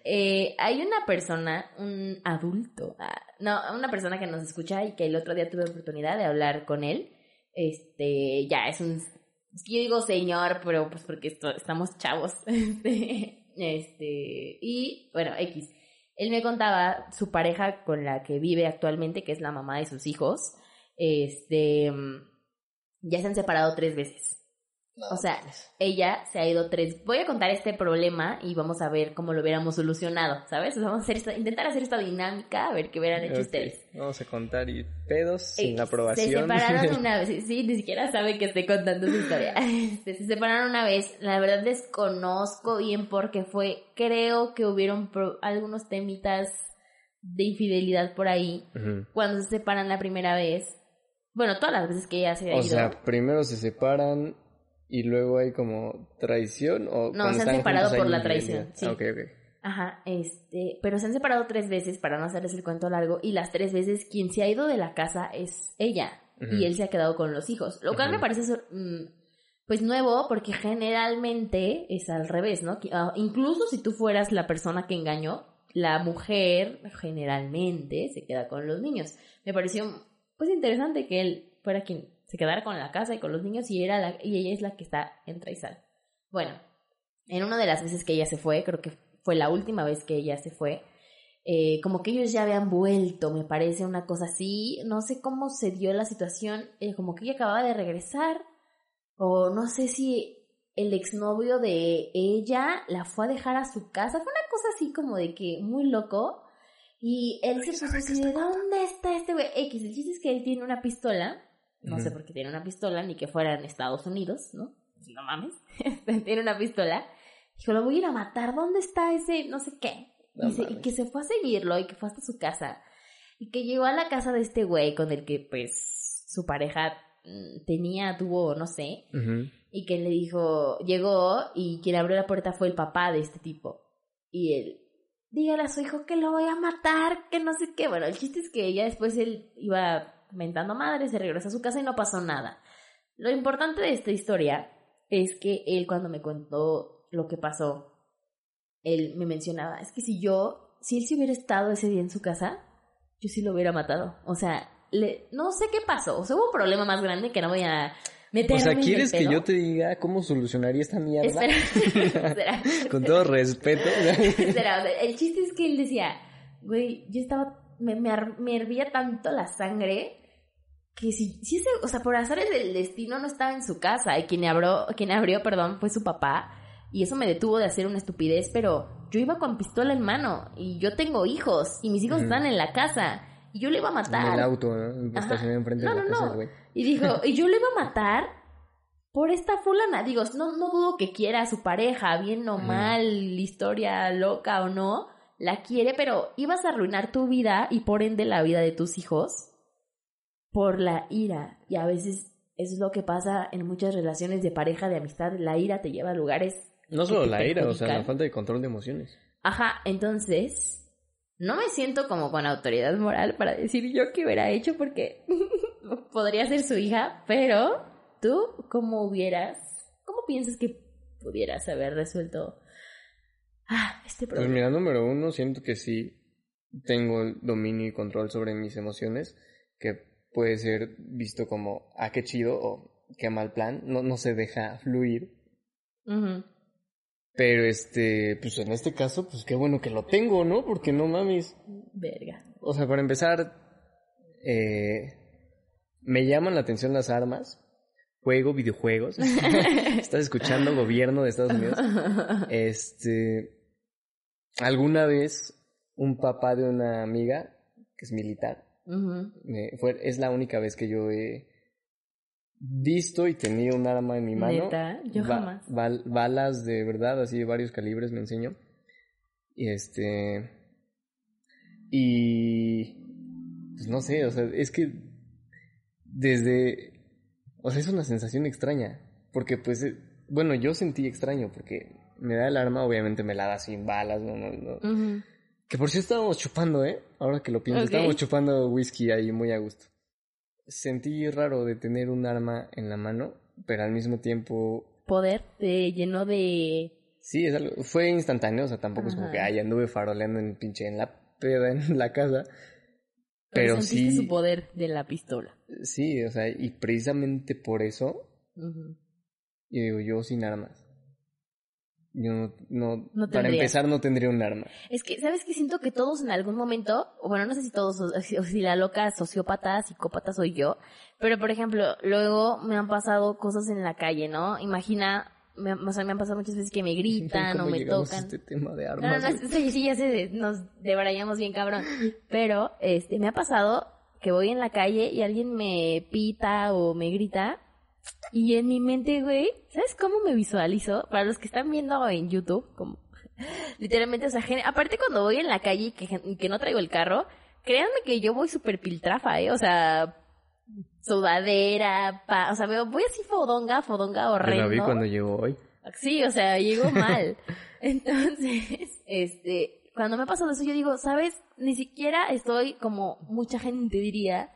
Eh, hay una persona, un adulto, ah, no, una persona que nos escucha y que el otro día tuve oportunidad de hablar con él. Este, ya es un, yo digo señor, pero pues porque esto- estamos chavos. Este, este, y bueno, X. Él me contaba su pareja con la que vive actualmente, que es la mamá de sus hijos. Este, mm, ya se han separado tres veces. O sea, ella se ha ido tres. Voy a contar este problema y vamos a ver cómo lo hubiéramos solucionado, ¿sabes? O vamos a hacer esta- intentar hacer esta dinámica, a ver qué hubieran hecho Ok, ustedes. Vamos a contar y pedos sin Eh, aprobación. Se separaron una vez, sí, ni siquiera sabe que estoy contando su historia. Se separaron una vez, la verdad desconozco bien porque fue, creo que hubieron pro- algunos temitas de infidelidad por ahí. Cuando se separan la primera vez, bueno, todas las veces que ella se ha O ido. sea, primero se separan y luego hay como traición o No, se han separado por la traición, sí. Ah, ok, ok. Ajá, este, pero se han separado tres veces para no hacerles el cuento largo y las tres veces quien se ha ido de la casa es ella y él se ha quedado con los hijos, lo cual me parece mm, pues nuevo porque generalmente es al revés, ¿no? Ah, incluso si tú fueras la persona que engañó, la mujer generalmente se queda con los niños. Me pareció pues interesante que él fuera quien se quedara con la casa y con los niños y era la, y ella es la que está en Traizal. Bueno, en una de las veces que ella se fue, creo que fue la última vez que ella se fue, eh, como que ellos ya habían vuelto, me parece una cosa así, no sé cómo se dio la situación, eh, como que ella acababa de regresar, o no sé si el exnovio de ella la fue a dejar a su casa, fue una cosa así como de que muy loco, y él se puso así de, ¿dónde está este güey? X, el chiste es que él tiene una pistola, no sé por qué tiene una pistola, ni que fuera en Estados Unidos, ¿no? No mames, tiene una pistola. Dijo, lo voy a ir a matar, ¿dónde está ese no sé qué? No y, se- y mames. que se fue a seguirlo y que fue hasta su casa. Y que llegó a la casa de este güey con el que pues su pareja mm, tenía, tuvo, no sé. Y que le dijo, llegó y quien abrió la puerta fue el papá de este tipo. Y él, dígale a su hijo que lo voy a matar, que no sé qué. Bueno, el chiste es que ya después él iba mentando madre, se regresó a su casa y no pasó nada. Lo importante de esta historia es que él cuando me contó lo que pasó, él me mencionaba, es que si yo, si él se hubiera estado ese día en su casa, yo sí lo hubiera matado. O sea, le, no sé qué pasó. O sea, hubo un problema más grande que no voy a meterme O sea, ¿quieres que yo te diga cómo solucionaría esta mierda? Espera, espera. Con todo respeto. Espera, o sea, el chiste es que él decía, güey, yo estaba, me, me, me hervía tanto la sangre que si, si ese, o sea, por azares del destino no estaba en su casa y quien abrió, quien abrió, perdón, fue su papá. Y eso me detuvo de hacer una estupidez, pero yo iba con pistola en mano y yo tengo hijos y mis hijos están en la casa y yo le iba a matar. En el auto, ¿no? Ajá. Estacionado enfrente No, de la no, casa güey. Y dijo, y yo le iba a matar por esta fulana. Digo, no, no dudo que quiera a su pareja, bien o mal, historia loca o no, la quiere, pero ibas a arruinar tu vida y por ende la vida de tus hijos por la ira. Y a veces eso es lo que pasa en muchas relaciones de pareja, de amistad. La ira te lleva a lugares. No solo la ira, o sea, la falta de control de emociones. Ajá, entonces no me siento como con autoridad moral para decir yo qué hubiera hecho porque podría ser su hija, pero tú, ¿cómo hubieras, cómo piensas que pudieras haber resuelto ah, este Pues problema? mira, número uno, siento que sí tengo el dominio y control sobre mis emociones, que puede ser visto como, ah, qué chido o qué mal plan, no, no se deja fluir. Pero este, pues en este caso, pues qué bueno que lo tengo, ¿no? Porque no mames. Verga. O sea, para empezar, eh, me llaman la atención las armas. Juego videojuegos. Estás escuchando gobierno de Estados Unidos. Este, alguna vez un papá de una amiga que es militar, Fue, es la única vez que yo he visto y tenido un arma en mi mano. Neta, yo Ba- jamás. bal- balas de verdad, así de varios calibres me enseñó. Y este. Y. Pues no sé, o sea, es que. Desde. O sea, es una sensación extraña. Porque, pues. eh, Bueno, yo sentí extraño, porque me da el arma, obviamente me la da sin balas, no, no, no. Que por si estábamos chupando, ¿eh? Ahora que lo pienso, Ok. estábamos chupando whisky ahí muy a gusto. Sentí raro de tener un arma en la mano, pero al mismo tiempo Poder te llenó de... Sí, es algo, fue instantáneo, o sea, tampoco es como Ajá. que, ay, anduve faroleando en pinche en la peda en la casa. Pero sentiste sí, su poder de la pistola. sí, o sea, y precisamente por eso, Ujú. yo digo, yo sin armas. Yo no, no, No para empezar no tendría un arma. Es que, ¿sabes qué? Siento que todos en algún momento, bueno, no sé si todos, o si, la loca sociópata, psicópata soy yo, pero por ejemplo, luego me han pasado cosas en la calle, ¿no? Imagina, me, o sea, me han pasado muchas veces que me gritan o ¿Cómo me tocan. a este tema de No, no, no, sí, sí, ya sé, nos debrayamos bien cabrón. Pero, este, me ha pasado que voy en la calle y alguien me pita o me grita. Y en mi mente, güey, ¿sabes cómo me visualizo? Para los que están viendo en YouTube, como, literalmente, o sea, aparte cuando voy en la calle y que, y que no traigo el carro, créanme que yo voy súper piltrafa, ¿eh? O sea, sudadera, pa, o sea, veo, voy así fodonga, fodonga Yo horrendo. la vi cuando llegó hoy. Sí, o sea, llegó mal. Entonces, este, cuando me ha pasado eso, yo digo, ¿sabes? Ni siquiera estoy como mucha gente diría,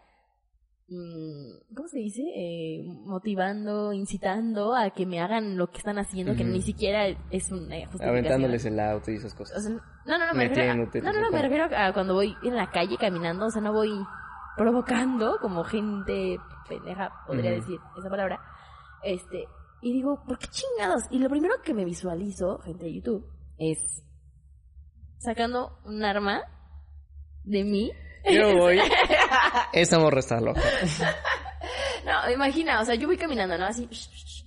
¿cómo se dice? Eh, motivando, incitando a que me hagan lo que están haciendo, que ni siquiera es una justificación. Aventándoles el auto y esas O cosas. sea, no, no, no, me refiero, a, no, no, no, me refiero a cuando voy en la calle caminando, o sea, no voy provocando como gente pendeja, podría decir esa palabra. Este, y digo, ¿por qué chingados? Y lo primero que me visualizo, gente de YouTube, es sacando un arma de mí. Yo voy. Esa morra está loca. No, imagina, o sea, yo voy caminando, ¿no? Así,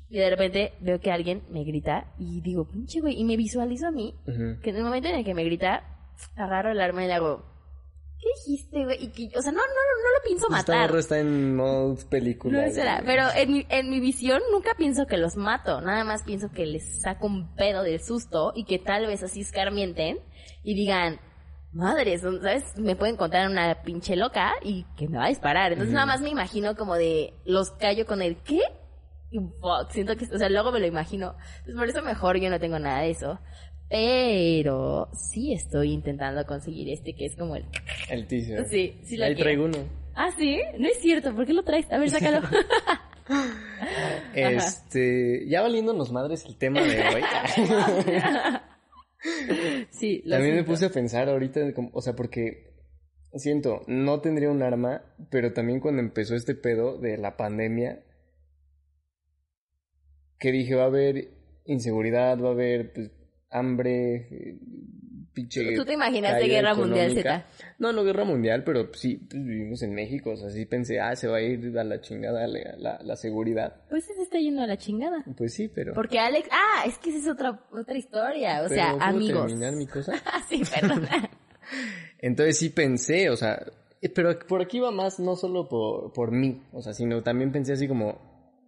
y de repente veo que alguien me grita y digo, pinche güey, y me visualizo a mí que en el momento en el que me grita, agarro el arma y le hago, ¿qué dijiste, güey? Y que, o sea, no, no, no lo pienso Esta matar. morra está en modo película. No güey. pero en mi, en mi visión nunca pienso que los mato, nada más pienso que les saco un pedo del susto y que tal vez así escarmienten y digan, madres, ¿sabes? Me pueden contar una pinche loca y que me va a disparar. Entonces nada más me imagino como de, los callo con el ¿qué? Y fuck, siento que, o sea, luego me lo imagino. Entonces por eso mejor yo no tengo nada de eso. Pero sí estoy intentando conseguir este que es como el... El teaser. Sí, sí lo Ahí quiero. traigo uno. Ah, sí, no es cierto, ¿por qué lo traes? A ver, sácalo. Este, ya valiéndonos madres el tema de hoy. sí, lo También me puse a pensar ahorita, o sea, porque siento, no tendría un arma, pero también cuando empezó este pedo de la pandemia, que dije, va a haber inseguridad, va a haber pues, hambre, eh, pinche. ¿Tú te imaginaste caída Guerra Mundial. Z? No, no guerra mundial, pero sí pues, vivimos en México, o sea, sí pensé, ah, se va a ir a la chingada la, la, la seguridad. Pues se está yendo a la chingada. Pues sí, pero. Porque Alex, ah, es que esa es otra, otra historia, o sea, ¿puedo amigos. terminar mi cosa? Ah, sí, perdona. Entonces sí pensé, o sea, eh, pero por aquí va más no solo por, por mí, o sea, sino también pensé así como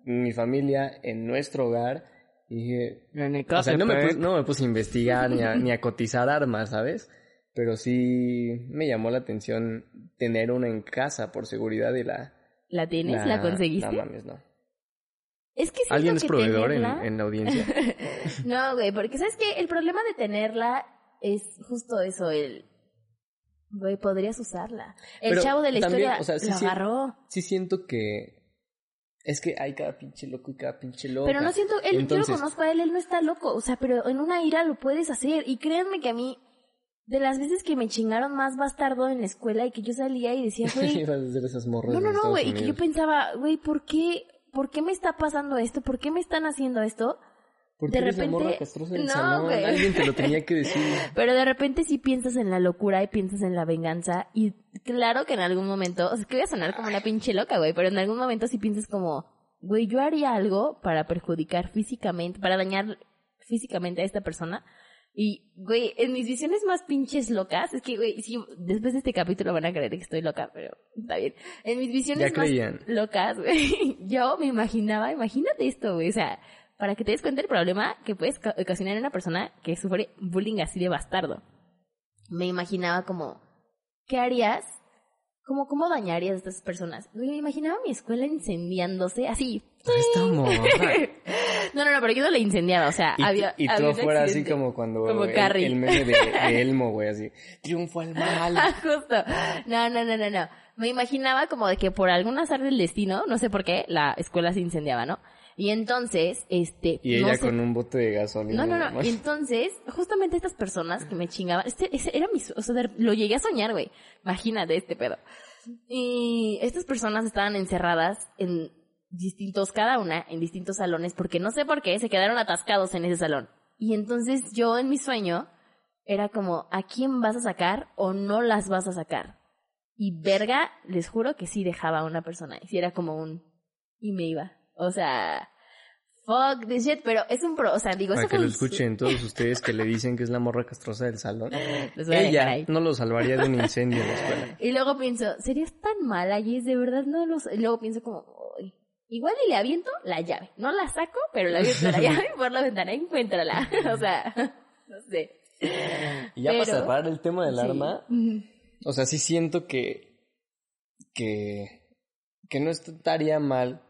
mi familia en nuestro hogar y dije, en el o sea, no me, puse, no me puse a investigar ni a, ni a cotizar armas, ¿sabes? Pero sí me llamó la atención tener una en casa por seguridad y la... ¿La tienes? ¿La, conseguiste? No mames, no. Es que ¿Alguien es que proveedor en, tenerla- en la audiencia? no, güey, porque ¿sabes qué? El problema de tenerla es justo eso, el... Güey, podrías usarla. El Pero chavo de la también, historia o sea, sí lo sien- agarró. Sí siento que... Es que hay cada pinche loco y cada pinche loco. Pero no siento, él, yo lo conozco a él, él no está loco, o sea, pero en una ira lo puedes hacer. Y créanme que a mí, de las veces que me chingaron más bastardo en la escuela y que yo salía y decía, güey, no, no, no, güey, y que yo pensaba, güey, ¿por qué, por qué me está pasando esto? ¿Por qué me están haciendo esto? ¿Por qué de repente- morra castrosa del No, salón? güey. Alguien te lo tenía que decir. Pero de repente sí piensas en la locura y piensas en la venganza y claro que en algún momento, o sea, que voy a sonar como una pinche loca, güey, pero en algún momento sí piensas como, güey, yo haría algo para perjudicar físicamente, para dañar físicamente a esta persona. Y, güey, en mis visiones más pinches locas, es que, güey, sí, después de este capítulo van a creer que estoy loca, pero está bien. En mis visiones más locas, güey, yo me imaginaba, imagínate esto, güey, o sea, para que te des cuenta del problema que puedes ca- ocasionar en una persona que sufre bullying así de bastardo. Me imaginaba como, ¿qué harías? Como, ¿cómo dañarías a estas personas? Me imaginaba mi escuela incendiándose así. No, no, no, pero yo no la incendiaba, o sea, Y, había. y un afuera así como cuando Como el, Carrie. el meme de, de Elmo, güey, así. Triunfo al mal. Ah, Justo. No, no, no, no, no. Me imaginaba como de que por algún azar del destino, no sé por qué, la escuela se incendiaba, ¿no? Y entonces, este. Y ella con un bote de gasolina. No, no, no. Y entonces, justamente estas personas que me chingaban, este, ese era mi, o sea, de- lo llegué a soñar, güey. Imagínate este pedo. Y estas personas estaban encerradas en distintos, cada una, en distintos salones, porque no sé por qué se quedaron atascados en ese salón. Y entonces yo en mi sueño era como, ¿a quién vas a sacar o no las vas a sacar? Y verga, les juro que sí dejaba a una persona. Y sí era como un, y me iba. O sea, fuck this shit, pero es un pro, o sea, digo, Para que lo escuchen todos ustedes que le dicen que es la morra castrosa del salón. Los Ella no lo salvaría de un incendio en la escuela. Y luego pienso, ¿serías tan mala, Jess? De verdad no lo sé. Y luego pienso como, "Uy, igual y le aviento la llave. No la saco, pero le aviento la llave por la ventana. Encuéntrala. o sea, no sé. Y ya Pero- para cerrar el tema del Sí. arma, o sea, sí siento que, que, que no estaría mal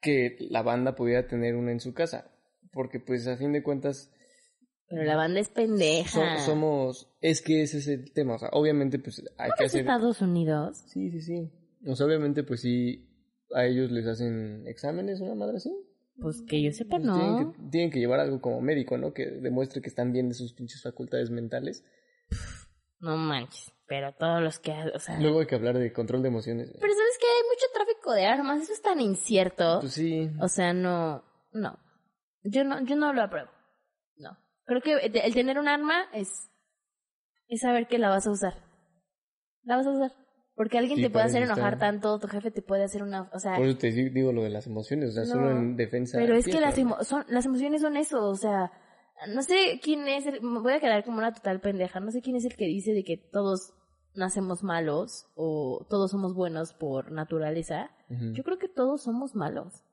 que la banda pudiera tener una en su casa. Porque pues a fin de cuentas Pero la banda es pendeja. so- somos, es que ese es el tema. O sea, obviamente pues hay que ¿Es hacer... Estados Unidos? Sí, sí, sí. O sea, obviamente pues sí, a ellos les hacen exámenes, una madre así. Pues que yo sepa, Pues no. tienen, que, tienen que llevar algo como médico, ¿no? Que demuestre que están bien de sus pinches facultades mentales. No manches. Pero todos los que, o sea. Luego hay que hablar de control de emociones. Pero sabes mucho tráfico de armas. Eso es tan incierto. Pues sí. O sea, no, no. Yo no, yo no lo apruebo. No. Creo que el tener un arma es, es saber que la vas a usar. La vas a usar. Porque alguien Sí, te puede hacer enojar tanto, tu jefe te puede hacer una, o sea, Por eso te di- digo lo de las emociones, o sea, No, solo en defensa. pero es que las, emo- son, las emociones son eso, o sea, no sé quién es, el- me voy a quedar como una total pendeja, no sé quién es el que dice de que todos nacemos malos o todos somos buenos por naturaleza. Yo creo que todos somos malos.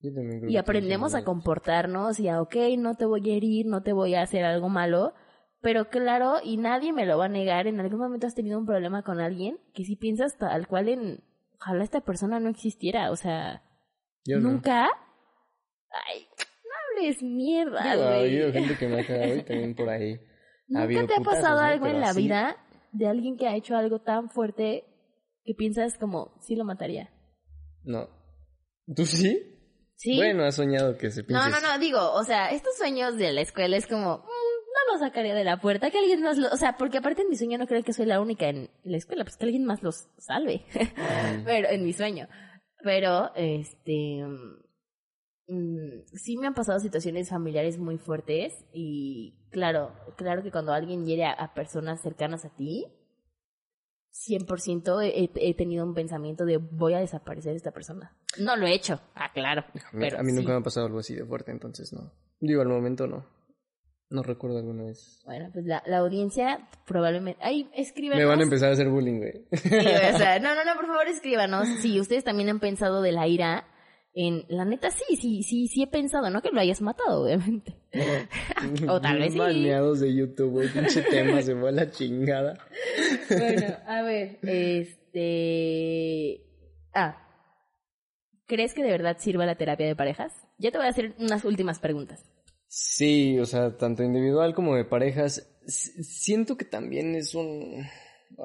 Yo también creo y que aprendemos a comportarnos y a, ok, no te voy a herir, no te voy a hacer algo malo, pero claro, y nadie me lo va a negar, en algún momento has tenido un problema con alguien que si piensas tal cual en, ojalá esta persona no existiera, o sea, Yo no. nunca, ay, no hables mierda, ha habido gente que me ha cagado y también por ahí. ¿Nunca te ha putazos, pasado ¿no? algo en la vida de alguien que ha hecho algo tan fuerte que piensas como, sí lo mataría? No. ¿Tú sí? Sí. Bueno, has soñado que se No, pienses. no, no, digo, o sea, estos sueños de la escuela es como, mm, no lo sacaría de la puerta, que alguien más lo, o sea, porque aparte en mi sueño no creo que soy la única en la escuela, pues que alguien más los salve, Ujú. pero en mi sueño. Pero, este, mm, mm, sí me han pasado situaciones familiares muy fuertes y claro, claro que cuando alguien hiere a, a personas cercanas a ti, 100% he, he tenido un pensamiento de voy a desaparecer esta persona. No lo he hecho, ah, claro. A mí, pero a mí sí. nunca me ha pasado algo así de fuerte, entonces no. Digo, al momento no. No recuerdo alguna vez. Bueno, pues la, la audiencia probablemente... Ay, escríbanos. Me van a empezar a hacer bullying, güey. Sí, o sea, no, no, no, por favor escríbanos si ustedes también han pensado de la ira en... La neta, sí, sí, sí, sí he pensado, no que lo hayas matado, obviamente. o tal vez sí. De YouTube, güey. Pinche tema, se fue a la chingada. Bueno, a ver, este... Ah, ¿crees que de verdad sirva la terapia de parejas? Ya te voy a hacer unas últimas preguntas. Sí, o sea, tanto individual como de parejas. Siento que también es un...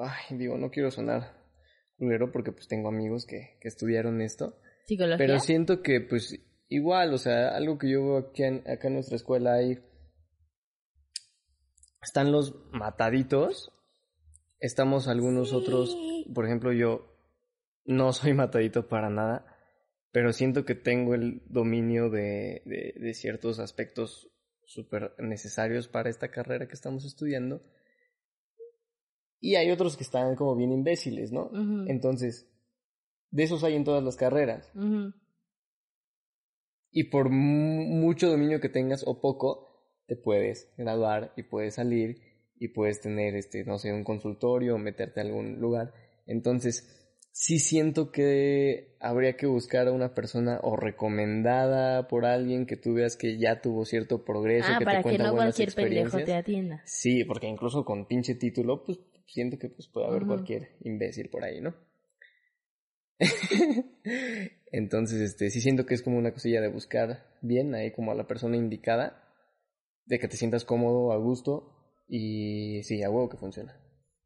Ay, digo, no quiero sonar culero porque pues tengo amigos que, que estudiaron esto. ¿Psicología? Pero siento que pues igual, o sea, algo que yo veo aquí en, acá en nuestra escuela hay... Están los mataditos. Estamos algunos otros, por ejemplo, yo no soy matadito para nada, pero siento que tengo el dominio de, de, de ciertos aspectos súper necesarios para esta carrera que estamos estudiando. Y hay otros que están como bien imbéciles, ¿no? Entonces, de esos hay en todas las carreras. Y por mu- mucho dominio que tengas o poco, te puedes graduar y puedes salir y puedes tener, este, no sé, un consultorio o meterte a algún lugar. Entonces, sí siento que habría que buscar a una persona o recomendada por alguien que tú veas que ya tuvo cierto progreso, Ah, que para te que cuenta no cualquier pendejo te atienda. Sí, porque incluso con pinche título, pues siento que pues puede haber cualquier imbécil por ahí, ¿no? Entonces, este, sí siento que es como una cosilla de buscar bien ahí como a la persona indicada, de que te sientas cómodo, a gusto, y sí, a huevo que funciona.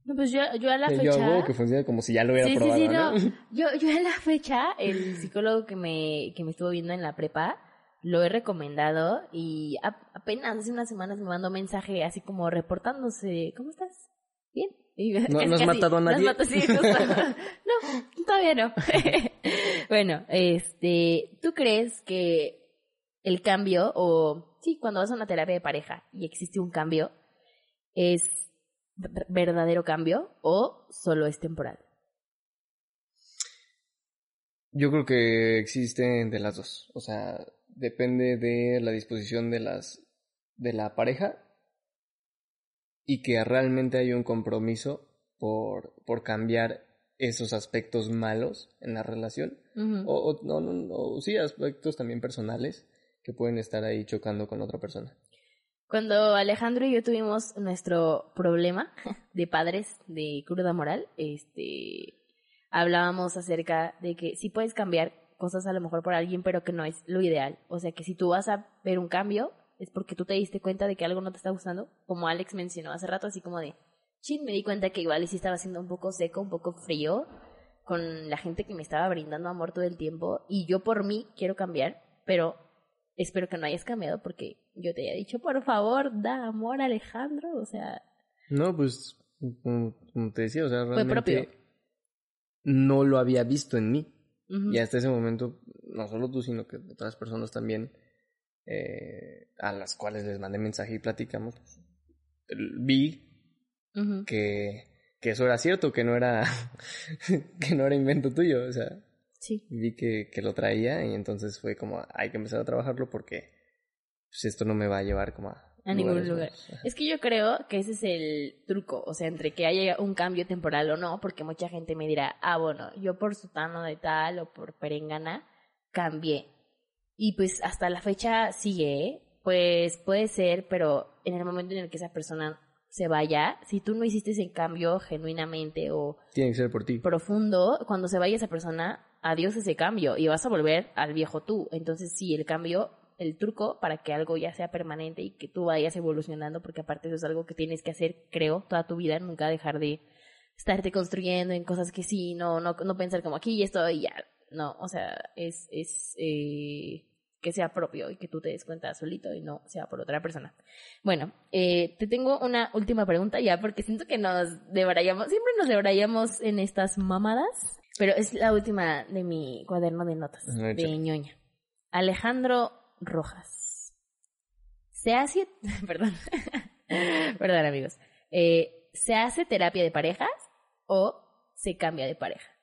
No, pues yo, yo a la Sí, fecha... Yo a huevo que funciona como si ya lo hubiera sí, probado, sí, sí, ¿no? no. Yo, yo a la fecha, el psicólogo que me, que me estuvo viendo en la prepa, lo he recomendado y apenas hace unas semanas me mandó mensaje así como reportándose, ¿cómo estás? ¿Bien? Y No- no has matado a nadie. sí, no, todavía no. bueno, este, ¿tú crees que el cambio o, sí, cuando vas a una terapia de pareja y existe un cambio, es ver- verdadero cambio o solo es temporal? Yo creo que existen de las dos. O sea, depende de la disposición de las de la pareja y que realmente hay un compromiso por, por cambiar esos aspectos malos en la relación. O, o- no, no, no, o sí, aspectos también personales que pueden estar ahí chocando con otra persona. Cuando Alejandro y yo tuvimos nuestro problema de padres de cruda moral, este, hablábamos acerca de que sí puedes cambiar cosas a lo mejor por alguien, pero que no es lo ideal. O sea, que si tú vas a ver un cambio, es porque tú te diste cuenta de que algo no te está gustando, como Alex mencionó hace rato, así como de, chin, me di cuenta que igual sí estaba siendo un poco seco, un poco frío con la gente que me estaba brindando amor todo el tiempo, y yo por mí quiero cambiar, pero espero que no hayas cambiado porque yo te haya dicho, por favor, da amor Alejandro, o sea, No, pues, como, te decía, o sea, Fue realmente propio. no lo había visto en mí. ujú, Y hasta ese momento, no solo tú, sino que otras personas también, eh, a las cuales les mandé mensaje y platicamos, pues, vi que, que eso era cierto, que no era, que no era invento tuyo, o sea, sí. vi que, que lo traía y entonces fue como, hay que empezar a trabajarlo porque pues, esto no me va a llevar como a... A ningún lugar. Es que yo creo que ese es el truco, o sea, entre que haya un cambio temporal o no, porque mucha gente me dirá, ah, bueno, yo por sutano de tal o por perengana cambié. Y pues hasta la fecha sigue, ¿eh? Pues puede ser, pero en el momento en el que esa persona se vaya, si tú no hiciste ese cambio genuinamente o Tiene que ser por ti. profundo, cuando se vaya esa persona, adiós ese cambio y vas a volver al viejo tú. Entonces sí, el cambio, el truco para que algo ya sea permanente y que tú vayas evolucionando, porque aparte eso es algo que tienes que hacer, creo, toda tu vida, nunca dejar de estarte construyendo en cosas que sí, no, no, no pensar como aquí y esto y ya. No, o sea, es, es eh, que sea propio y que tú te des cuenta solito y no sea por otra persona. Bueno, eh, te tengo una última pregunta ya, porque siento que nos debrayamos, siempre nos debrayamos en estas mamadas, pero es la última de mi cuaderno de notas, de ñoña. Alejandro Rojas. Se hace, perdón, perdón amigos, eh, ¿se hace terapia de parejas o se cambia de pareja?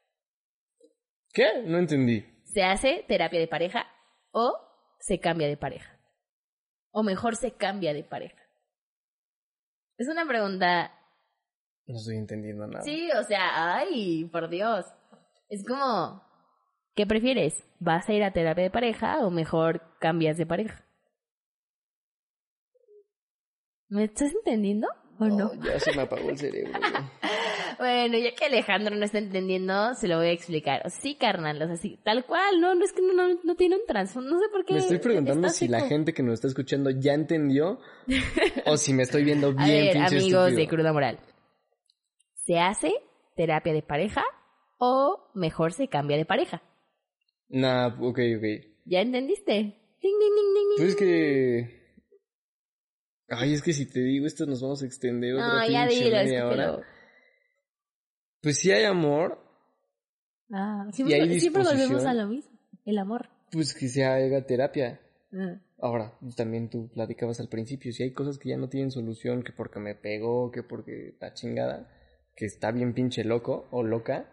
¿Qué? No entendí. ¿Se hace terapia de pareja o se cambia de pareja? O mejor se cambia de pareja. Es una pregunta No estoy entendiendo nada. Sí, o sea, ay, por Dios. Es como, ¿qué prefieres? ¿Vas a ir a terapia de pareja o mejor cambias de pareja? ¿Me estás entendiendo o no? Oh, ya se me apagó el cerebro. Bueno, ya que Alejandro no está entendiendo, se lo voy a explicar. Sí, carnal, o sea, sí, tal cual, no, no es que no, no, no tiene un trasfondo, no sé por qué. Me estoy preguntando si la gente que nos está escuchando ya entendió o si me estoy viendo bien A ver, amigos de. Cruda Moral. ¿Se hace terapia de pareja o mejor se cambia de pareja? Nah, ok, ok. ¿Ya entendiste? Ding, ding, ding, ding, Pues es que... Ay, es que si te digo esto nos vamos a extender otra No, ya dilo, es que media hora. Pues si hay amor, Ah, siempre, hay siempre volvemos a lo mismo. El amor. pues que se haga terapia. Ah. Ahora, también tú platicabas al principio, si hay cosas que ya no tienen solución, que porque me pegó, que porque está chingada, que está bien pinche loco o loca,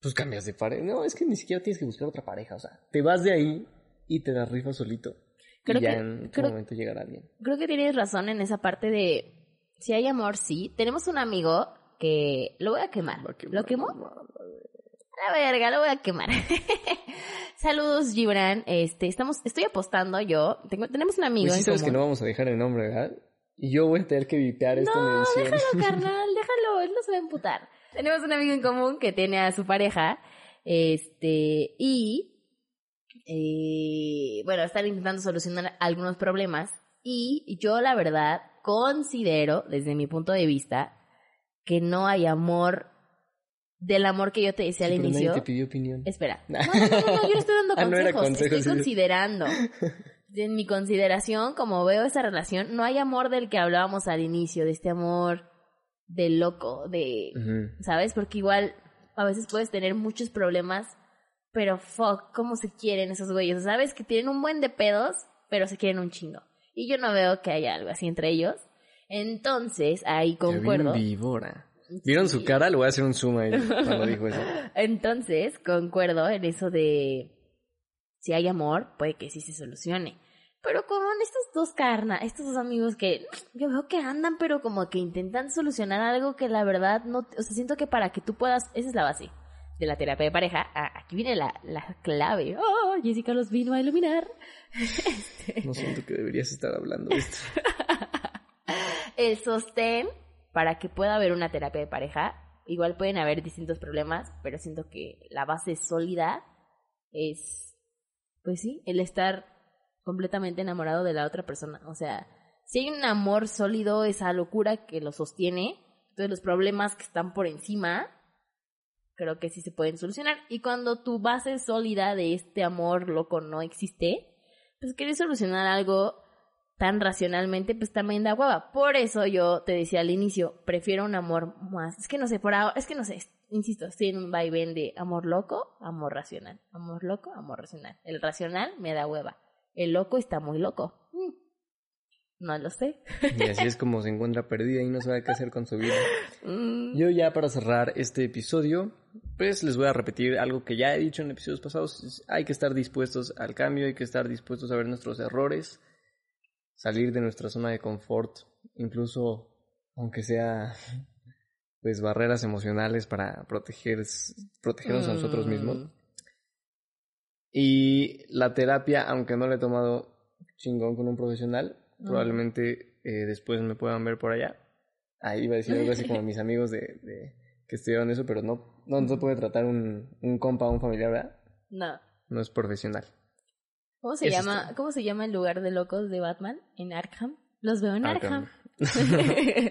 pues cambias de pareja. No, es que ni siquiera tienes que buscar otra pareja, o sea, te vas de ahí y te la rifas solito. Creo y ya que- en otro creo- momento llegará alguien. Creo que tienes razón en esa parte de si hay amor, sí. Tenemos un amigo que lo voy a quemar. A quemar, ¿Lo quemó? La verga, lo voy a quemar. Saludos, Gibran. Este, estamos, estoy apostando yo. Tengo, tenemos un amigo Pues sí en sabes que no vamos a dejar el nombre, ¿verdad? Y yo voy a tener que en No, déjalo, carnal, déjalo, él no se va a emputar. Tenemos un amigo en común que tiene a su pareja, este, y, eh, bueno, están intentando solucionar algunos problemas, y yo la verdad considero, desde mi punto de vista, que no hay amor, del amor que yo te decía Sí, al pero nadie inicio. te pidió opinión. Espera. No, no, no, no, yo le estoy dando Ah, no consejos. consejo, estoy sí. considerando. En mi consideración, como veo esa relación, no hay amor del que hablábamos al inicio, de este amor de loco, de, Ujú. ¿sabes? Porque igual a veces puedes tener muchos problemas, pero fuck, ¿cómo se quieren esos güeyes? Sabes que tienen un buen de pedos, pero se quieren un chingo. Y yo no veo que haya algo así entre ellos. Entonces, ahí concuerdo. víbora. ¿Vieron su cara? Le voy a hacer un zoom ahí cuando dijo eso. Entonces, concuerdo en eso de si hay amor, puede que sí se solucione. Pero con estos dos carna, estos dos amigos que yo veo que andan, pero como que intentan solucionar algo que la verdad no, o sea, siento que para que tú puedas, esa es la base de la terapia de pareja. Ah, aquí viene la, la clave. Oh, Jessica los vino a iluminar. No siento que deberías estar hablando de esto. el sostén para que pueda haber una terapia de pareja. Igual pueden haber distintos problemas, pero siento que la base sólida es, pues sí, el estar completamente enamorado de la otra persona. O sea, si hay un amor sólido, esa locura que lo sostiene, entonces los problemas que están por encima, creo que sí se pueden solucionar. Y cuando tu base sólida de este amor loco no existe, pues quieres solucionar algo tan racionalmente, pues también da hueva. Por eso yo te decía al inicio, prefiero un amor más. Es que no sé, por ahora, es que no sé, insisto, estoy en un vaivén de amor loco, amor racional. Amor loco, amor racional. El racional me da hueva. El loco está muy loco. Mm. No lo sé. Y así es como se encuentra perdida y no sabe qué hacer con su vida. Mm. Yo ya para cerrar este episodio, pues les voy a repetir algo que ya he dicho en episodios pasados. Hay que estar dispuestos al cambio, hay que estar dispuestos a ver nuestros errores, salir de nuestra zona de confort, incluso aunque sea pues barreras emocionales para proteger, protegernos a nosotros Mm. mismos. Y la terapia, aunque no la he tomado chingón con un profesional, Mm. probablemente eh, después me puedan ver por allá. Ahí iba a decir algo así como mis amigos de, de- que estudiaron eso, pero no, no se puede tratar un, un compa o un familiar, ¿verdad? No. No es profesional. ¿Cómo se llama? está. ¿Cómo se llama el lugar de locos de Batman? En Arkham. Los veo en Arkham. Arkham.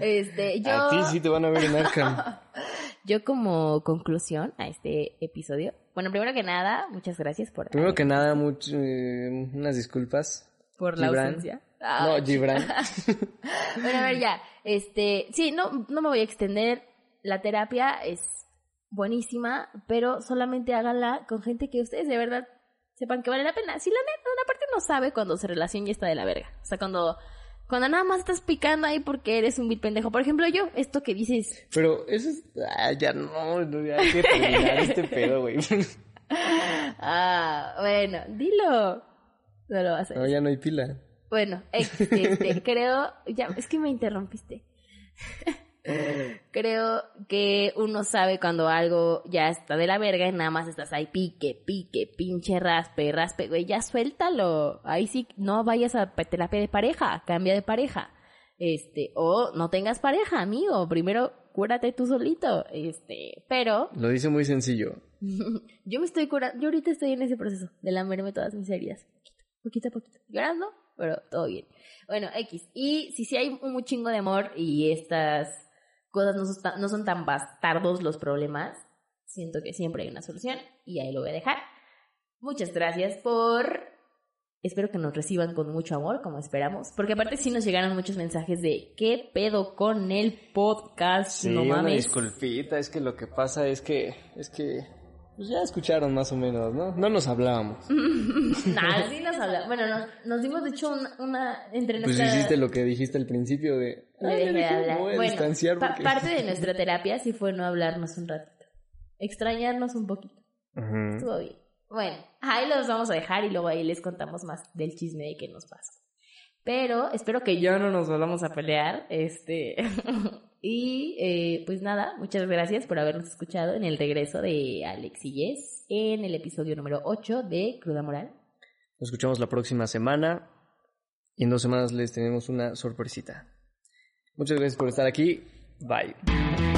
este, yo. A ti sí te van a ver en Arkham. Yo como conclusión a este episodio, bueno, primero que nada, muchas gracias por, Primero que nada, much- eh, unas disculpas. por la ausencia. No, Ay, Gibran. bueno, a ver, ya, este, sí, no, no me voy a extender, la terapia es buenísima, pero solamente háganla con gente que ustedes de verdad sepan que vale la pena. Si la neta, una parte no sabe cuando su relación ya está de la verga. O sea, cuando, cuando nada más estás picando ahí porque eres un vil pendejo. Por ejemplo, yo, esto que dices, Pero eso es... Ah, ya no, no, ya hay que terminar este pedo, güey. ah, bueno, dilo. No lo vas a No, decir. ya no hay pila. Bueno, este, creo, ya, es que me interrumpiste. creo que uno sabe cuando algo ya está de la verga y nada más estás ahí pique, pique, pinche raspe, raspe, güey, ya suéltalo. Ahí sí, no vayas a terapia de pareja, cambia de pareja. Este, o no tengas pareja, amigo, primero cúrate tú solito, este, pero Lo dice muy sencillo. yo me estoy curando, yo ahorita estoy en ese proceso de lamerme todas mis heridas, poquito, poquito a poquito, llorando, pero todo bien. Bueno, X. Y si sí hay un chingo de amor y estas cosas no son, tan- no son tan bastardos los problemas, siento que siempre hay una solución y ahí lo voy a dejar. Muchas gracias por... Espero que nos reciban con mucho amor, como esperamos. Porque aparte sí nos llegaron muchos mensajes de ¿qué pedo con el podcast? Sí, no una mames. disculpita, es que lo que pasa es que, es que, pues ya escucharon más o menos, ¿no? No nos hablábamos. Nah, sí nos habla. Bueno, nos, nos dimos de hecho una, una entre Pues hiciste lo que dijiste al principio de... Me "Ah, dejé de hablar. me voy a Bueno, distanciar pa- porque... parte de nuestra terapia sí fue no hablarnos un ratito. Extrañarnos un poquito. Estuvo bien. Bueno, ahí los vamos a dejar y luego ahí les contamos más del chisme de qué nos pasa. Pero espero que ya no nos volvamos a pelear. Este. Y eh, pues nada, muchas gracias por habernos escuchado en el regreso de Alex y Jess en el episodio número 8 de Cruda Moral. Nos escuchamos la próxima semana y en dos semanas les tenemos una sorpresita. Muchas gracias por estar aquí. Bye.